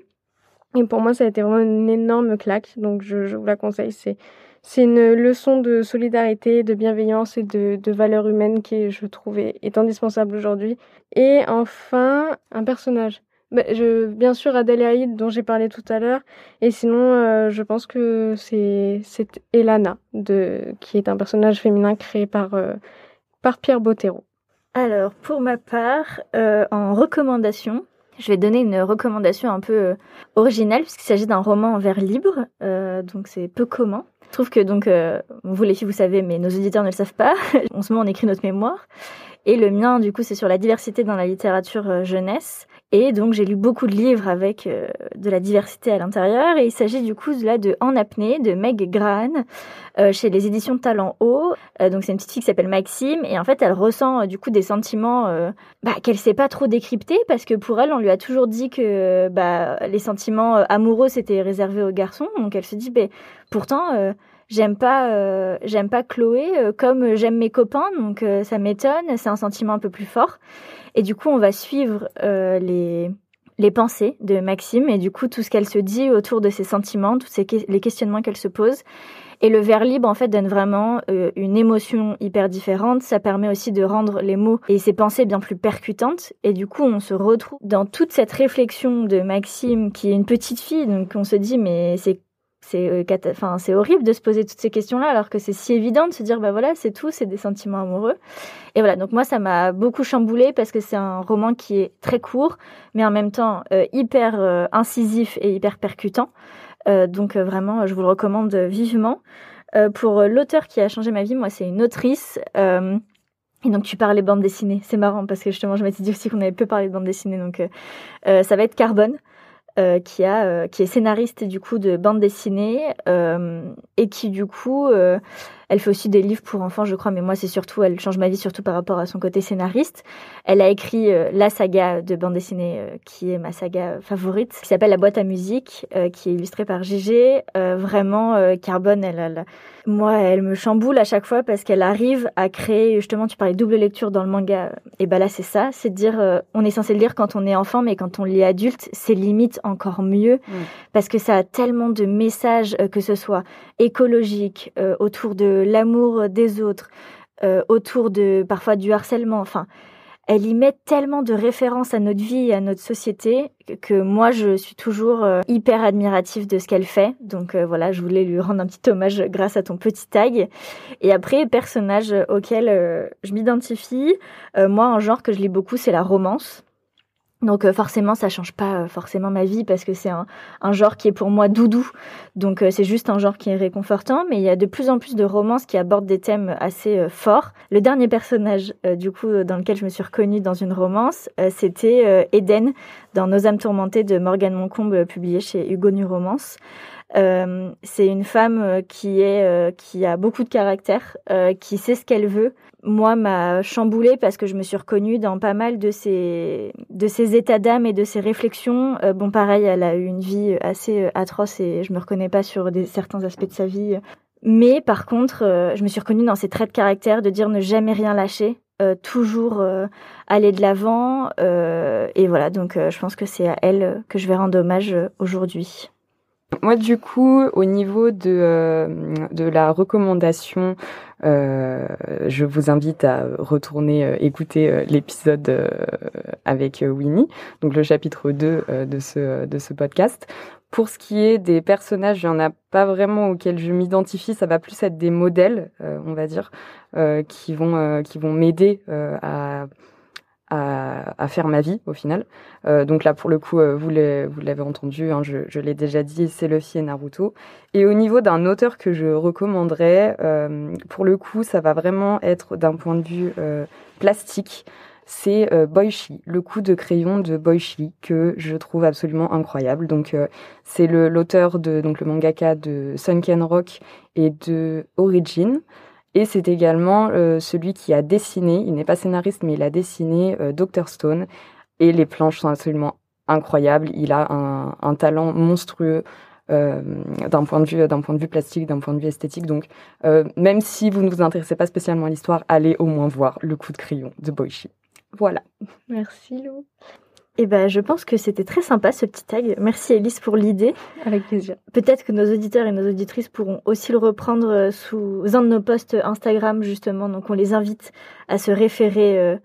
Et pour moi, ça a été vraiment une énorme claque, donc je, vous la conseille. C'est, c'est une leçon de solidarité, de bienveillance et de, de valeur humaine qui, je trouve, est, indispensable aujourd'hui. Et enfin, un personnage. Bah, je, bien sûr, Adèle Haïd, dont j'ai parlé tout à l'heure. Et sinon, je pense que c'est, c'est Elana, de, qui est un personnage féminin créé par, par Pierre Bottero. Alors, pour ma part, euh, en recommandation, je vais donner une recommandation un peu euh, originale puisqu'il s'agit d'un roman en vers libre, euh, donc c'est peu commun. Je trouve que donc, vous les filles, vous savez, mais nos auditeurs ne le savent pas. [LAUGHS] en ce moment, on écrit notre mémoire. Et le mien, du coup, c'est sur la diversité dans la littérature jeunesse. Et donc j'ai lu beaucoup de livres avec euh, de la diversité à l'intérieur. Et il s'agit du coup là de En apnée de Meg Graham euh, chez les éditions Talent Haut. Euh, donc c'est une petite fille qui s'appelle Maxime et en fait elle ressent du coup des sentiments bah, qu'elle sait pas trop décrypter parce que pour elle on lui a toujours dit que bah, les sentiments amoureux c'était réservé aux garçons. Donc elle se dit bah, pourtant j'aime pas j'aime pas Chloé comme j'aime mes copains donc ça m'étonne c'est un sentiment un peu plus fort et du coup, on va suivre euh, les, les pensées de Maxime et du coup, tout ce qu'elle se dit autour de ses sentiments, tous les questionnements qu'elle se pose. Et le vers libre, en fait, donne vraiment euh, une émotion hyper différente. Ça permet aussi de rendre les mots et ses pensées bien plus percutantes. Et du coup, on se retrouve dans toute cette réflexion de Maxime, qui est une petite fille. Donc, on se dit, mais c'est c'est euh, c'est horrible de se poser toutes ces questions là alors que c'est si évident de se dire bah voilà c'est tout c'est des sentiments amoureux. Et voilà donc moi ça m'a beaucoup chamboulé parce que c'est un roman qui est très court mais en même temps euh, hyper euh, incisif et hyper percutant. Donc vraiment je vous le recommande vivement. Pour l'auteur qui a changé ma vie moi c'est une autrice et donc tu parlais bande dessinée, c'est marrant parce que justement je m'étais dit aussi qu'on avait peu parlé de bande dessinée, donc ça va être Carbone. Euh, qui, a, euh, qui est scénariste du coup de bande dessinée euh, et qui du coup elle fait aussi des livres pour enfants je crois mais moi c'est surtout elle change ma vie surtout par rapport à son côté scénariste elle a écrit la saga de bande dessinée qui est ma saga favorite qui s'appelle la boîte à musique qui est illustrée par Gégé vraiment Carbone elle, elle moi, elle me chamboule à chaque fois parce qu'elle arrive à créer, justement, tu parlais double lecture dans le manga, et ben là c'est ça, c'est de dire, euh, on est censé le lire quand on est enfant, mais quand on lit adulte, c'est limite encore mieux mm. parce que ça a tellement de messages, euh, que ce soit écologique, euh, autour de l'amour des autres, autour de parfois du harcèlement, enfin elle y met tellement de références à notre vie à notre société que moi je suis toujours euh, hyper admirative de ce qu'elle fait. Donc euh, voilà, je voulais lui rendre un petit hommage grâce à ton petit tag. Et après, personnage auquel euh, je m'identifie, moi un genre que je lis beaucoup, c'est la romance. Donc euh, forcément, ça change pas euh, forcément ma vie parce que c'est un, un, genre qui est pour moi doudou. Donc euh, c'est juste un genre qui est réconfortant, mais il y a de plus en plus de romances qui abordent des thèmes assez forts. Le dernier personnage, du coup, dans lequel je me suis reconnue dans une romance, c'était Eden dans Nos âmes tourmentées de Morgane Moncombe, publié chez Hugo Nu Romance. Euh, c'est une femme euh, qui est euh, qui a beaucoup de caractère, qui sait ce qu'elle veut. Moi, m'a chamboulée parce que je me suis reconnue dans pas mal de ses de ses états d'âme et de ses réflexions. bon, pareil, elle a eu une vie assez atroce et je me reconnais pas sur des, certains aspects de sa vie. Mais par contre, je me suis reconnue dans ses traits de caractère, de dire ne jamais rien lâcher, toujours aller de l'avant. et voilà, donc je pense que c'est à elle que je vais rendre hommage aujourd'hui. Moi, du coup, au niveau de, euh, de la recommandation, euh, je vous invite à retourner euh, écouter l'épisode avec Winnie, donc le chapitre 2 de, ce, de ce podcast. Pour ce qui est des personnages, il n'y en a pas vraiment auxquels je m'identifie, ça va plus être des modèles, on va dire, qui vont, qui vont m'aider à à, à, faire ma vie au final. Euh, donc là, pour le coup, euh, vous l'avez entendu, hein, je, je l'ai déjà dit, c'est Luffy et Naruto. Et au niveau d'un auteur que je recommanderais, euh, pour le coup, ça va vraiment être d'un point de vue euh, plastique. c'est euh, Boichi, le coup de crayon de Boichi que je trouve absolument incroyable. Donc euh, c'est l'auteur de donc le mangaka de Sunken Rock et de Origin. Et c'est également euh, celui qui a dessiné, il n'est pas scénariste, mais il a dessiné euh, Dr. Stone. Et les planches sont absolument incroyables. Il a un, talent monstrueux euh, d'un point de vue point de vue plastique, d'un point de vue esthétique. Donc, euh, même si vous ne vous intéressez pas spécialement à l'histoire, allez au moins voir le coup de crayon de Boichi. Voilà. Merci Lou. Et ben, je pense que c'était très sympa ce petit tag. Merci Elise pour l'idée. Avec plaisir. Peut-être que nos auditeurs et nos auditrices pourront aussi le reprendre euh, sous un de nos posts Instagram justement. Donc on les invite à se référer euh,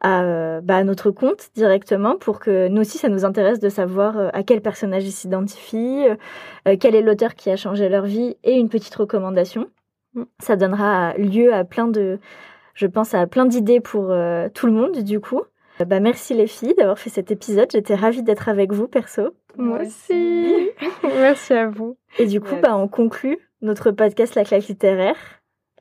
à, bah, à, notre compte directement pour que nous aussi ça nous intéresse de savoir euh, à quel personnage ils s'identifient, quel est l'auteur qui a changé leur vie et une petite recommandation. Mm. Ça donnera lieu à plein de, je pense à plein d'idées pour tout le monde du coup. Bah, merci les filles d'avoir fait cet épisode. J'étais ravie d'être avec vous, perso. Moi aussi. [LAUGHS] merci à vous. Et du coup, bah, on conclut notre podcast La claque littéraire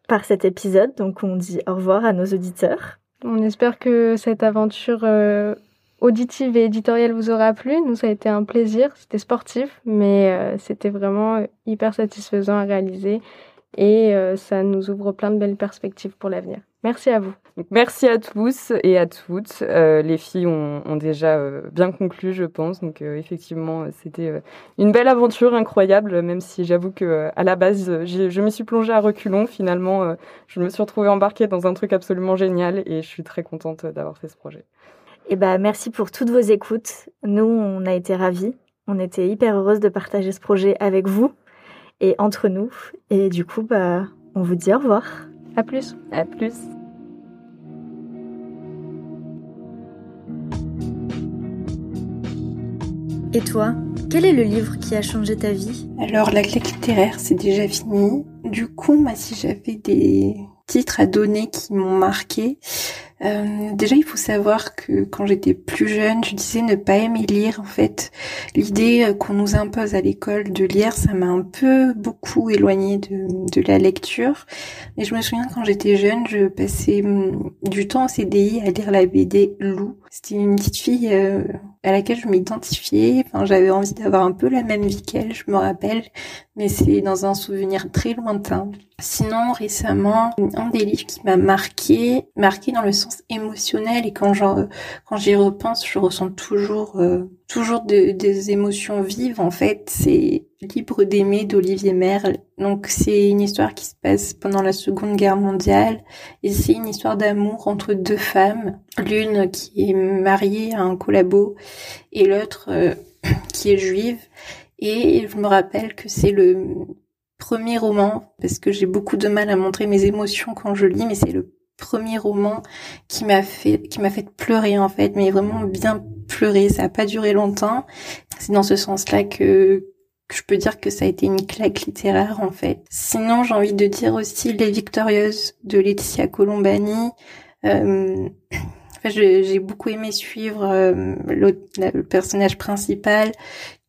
par cet épisode. Donc, on dit au revoir à nos auditeurs. On espère que cette aventure euh, auditive et éditoriale vous aura plu. Nous, ça a été un plaisir. C'était sportif, mais euh, c'était vraiment hyper satisfaisant à réaliser. Et euh, ça nous ouvre plein de belles perspectives pour l'avenir. Merci à vous. Donc, merci à tous et à toutes. Euh, les filles ont, ont déjà euh, bien conclu, je pense. Donc euh, effectivement, c'était euh, une belle aventure incroyable, même si j'avoue que euh, à la base, je me suis plongée à reculons. Finalement, je me suis retrouvée embarquée dans un truc absolument génial et je suis très contente d'avoir fait ce projet. Et bah merci pour toutes vos écoutes. Nous, on a été ravis. On était hyper heureuse de partager ce projet avec vous et entre nous. Et du coup, bah, on vous dit au revoir. À plus. À plus. Et toi, quel est le livre qui a changé ta vie? Alors, la claque littéraire, c'est déjà fini. Du coup, moi, si j'avais des titres à donner qui m'ont marqué, euh, déjà, il faut savoir que quand j'étais plus jeune, je disais ne pas aimer lire. En fait, l'idée qu'on nous impose à l'école de lire, ça m'a un peu beaucoup éloignée de, de la lecture. Mais je me souviens quand j'étais jeune, je passais du temps au CDI à lire la BD Lou. C'était une petite fille euh, à laquelle je m'identifiais. Enfin, j'avais envie d'avoir un peu la même vie qu'elle, je me rappelle. Mais c'est dans un souvenir très lointain. Sinon, récemment, un des livres qui m'a marqué, marqué dans le émotionnel et quand quand j'y repense, je ressens toujours, euh, toujours de, des émotions vives. En fait, c'est Libre d'aimer d'Olivier Merle. Donc, c'est une histoire qui se passe pendant la Seconde Guerre mondiale et c'est une histoire d'amour entre deux femmes, l'une qui est mariée à un collabo et l'autre euh, [COUGHS] qui est juive. Et je me rappelle que c'est le premier roman, parce que j'ai beaucoup de mal à montrer mes émotions quand je lis, mais c'est le premier roman qui m'a fait qui m'a fait pleurer en fait, mais vraiment bien pleurer. Ça a pas duré longtemps. C'est dans ce sens-là que que je peux dire que ça a été une claque littéraire en fait. Sinon, j'ai envie de dire aussi Les Victorieuses de Laetitia Colombani. Euh, [CLEARS THROAT] j'ai beaucoup aimé suivre euh, le personnage principal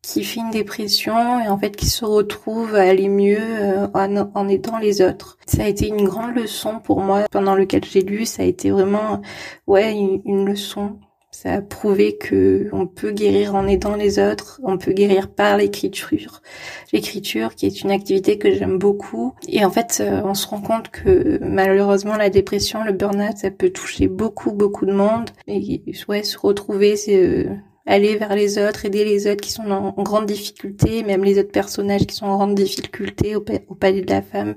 qui fait une dépression et en fait qui se retrouve à aller mieux euh, en, en, aidant les autres. Ça a été une grande leçon pour moi pendant lequel j'ai lu. Ça a été vraiment ouais une, leçon. Ça a prouvé que on peut guérir en aidant les autres, on peut guérir par l'écriture. L'écriture qui est une activité que j'aime beaucoup. Et en fait, euh, on se rend compte que malheureusement la dépression, le burn-out, ça peut toucher beaucoup beaucoup de monde. Et ouais, se retrouver, c'est euh, aller vers les autres, aider les autres qui sont en, grande difficulté, même les autres personnages qui sont en grande difficulté au, palais de la femme.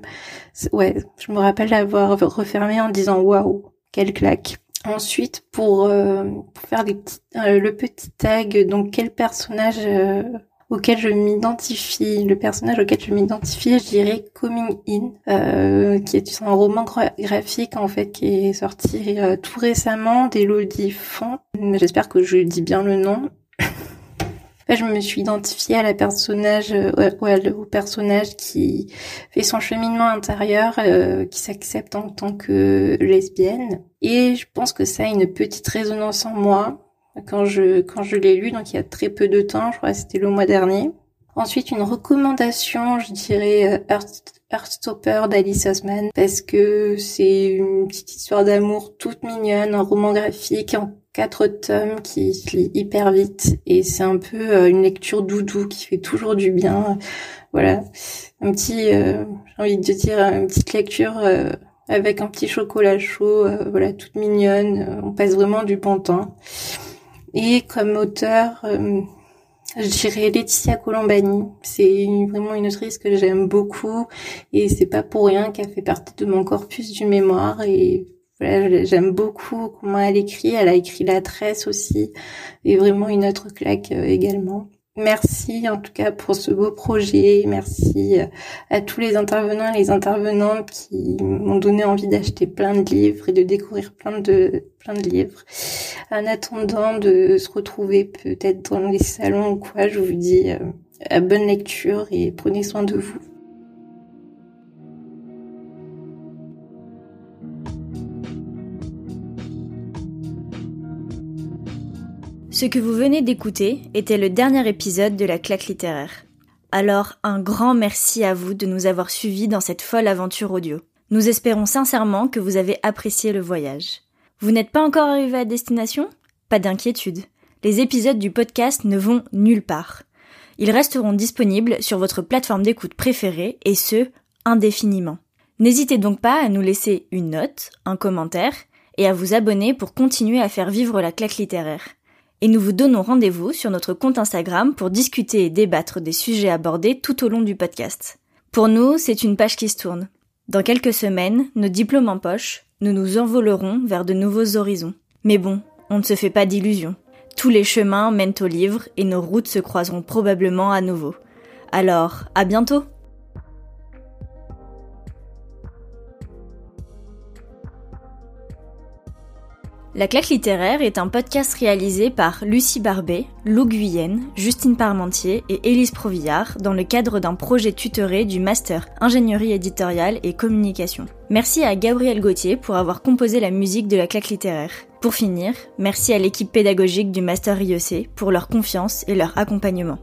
Ouais, je me rappelle l'avoir refermé en disant waouh, quelle claque. Ensuite, pour, euh, faire des euh, le petit tag, donc quel personnage euh, auquel je m'identifie, le personnage auquel je m'identifie, je dirais Coming In, qui est un roman graphique en fait qui est sorti tout récemment d'Elodie Font. J'espère que je dis bien le nom [LAUGHS] je me suis identifiée à la personnage, euh, ouais, au personnage qui fait son cheminement intérieur, euh, qui s'accepte en tant que lesbienne. Et je pense que ça a une petite résonance en moi quand je quand je l'ai lu, donc il y a très peu de temps, je crois que c'était le mois dernier. Ensuite, une recommandation, je dirais Earth, Earthstopper d'Alice Osman parce que c'est une petite histoire d'amour toute mignonne, un roman graphique en quatre tomes qui se lit hyper vite et c'est un peu une lecture doudou qui fait toujours du bien. Voilà, un petit, j'ai envie de dire, une petite lecture avec un petit chocolat chaud, euh, voilà, toute mignonne. Euh, on passe vraiment du bon temps. Et comme auteur, euh, je dirais Laetitia Colombani. C'est vraiment une autrice que j'aime beaucoup et c'est pas pour rien qu'elle fait partie de mon corpus du mémoire et voilà, j'aime beaucoup comment elle écrit. Elle a écrit La Tresse aussi et vraiment une autre claque également. Merci en tout cas pour ce beau projet. Merci euh, à tous les intervenants et les intervenantes qui m'ont donné envie d'acheter plein de livres et de découvrir plein de plein de livres. En attendant de se retrouver peut-être dans les salons ou quoi, je vous dis euh, à bonne lecture et prenez soin de vous. Ce que vous venez d'écouter était le dernier épisode de la claque littéraire. Alors un grand merci à vous de nous avoir suivis dans cette folle aventure audio. Nous espérons sincèrement que vous avez apprécié le voyage. Vous n'êtes pas encore arrivé à destination? Pas d'inquiétude. Les épisodes du podcast ne vont nulle part. Ils resteront disponibles sur votre plateforme d'écoute préférée et ce, indéfiniment. N'hésitez donc pas à nous laisser une note, un commentaire et à vous abonner pour continuer à faire vivre la claque littéraire et nous vous donnons rendez-vous sur notre compte Instagram pour discuter et débattre des sujets abordés tout au long du podcast. Pour nous, c'est une page qui se tourne. Dans quelques semaines, nos diplômes en poche, nous nous envolerons vers de nouveaux horizons. Mais bon, on ne se fait pas d'illusions. Tous les chemins mènent au livre et nos routes se croiseront probablement à nouveau. Alors, à bientôt! La claque littéraire est un podcast réalisé par Lucie Barbet, Lou Guyenne, Justine Parmentier et Élise Provillard dans le cadre d'un projet tutoré du Master Ingénierie éditoriale et communication. Merci à Gabriel Gauthier pour avoir composé la musique de la claque littéraire. Pour finir, merci à l'équipe pédagogique du Master IEC pour leur confiance et leur accompagnement.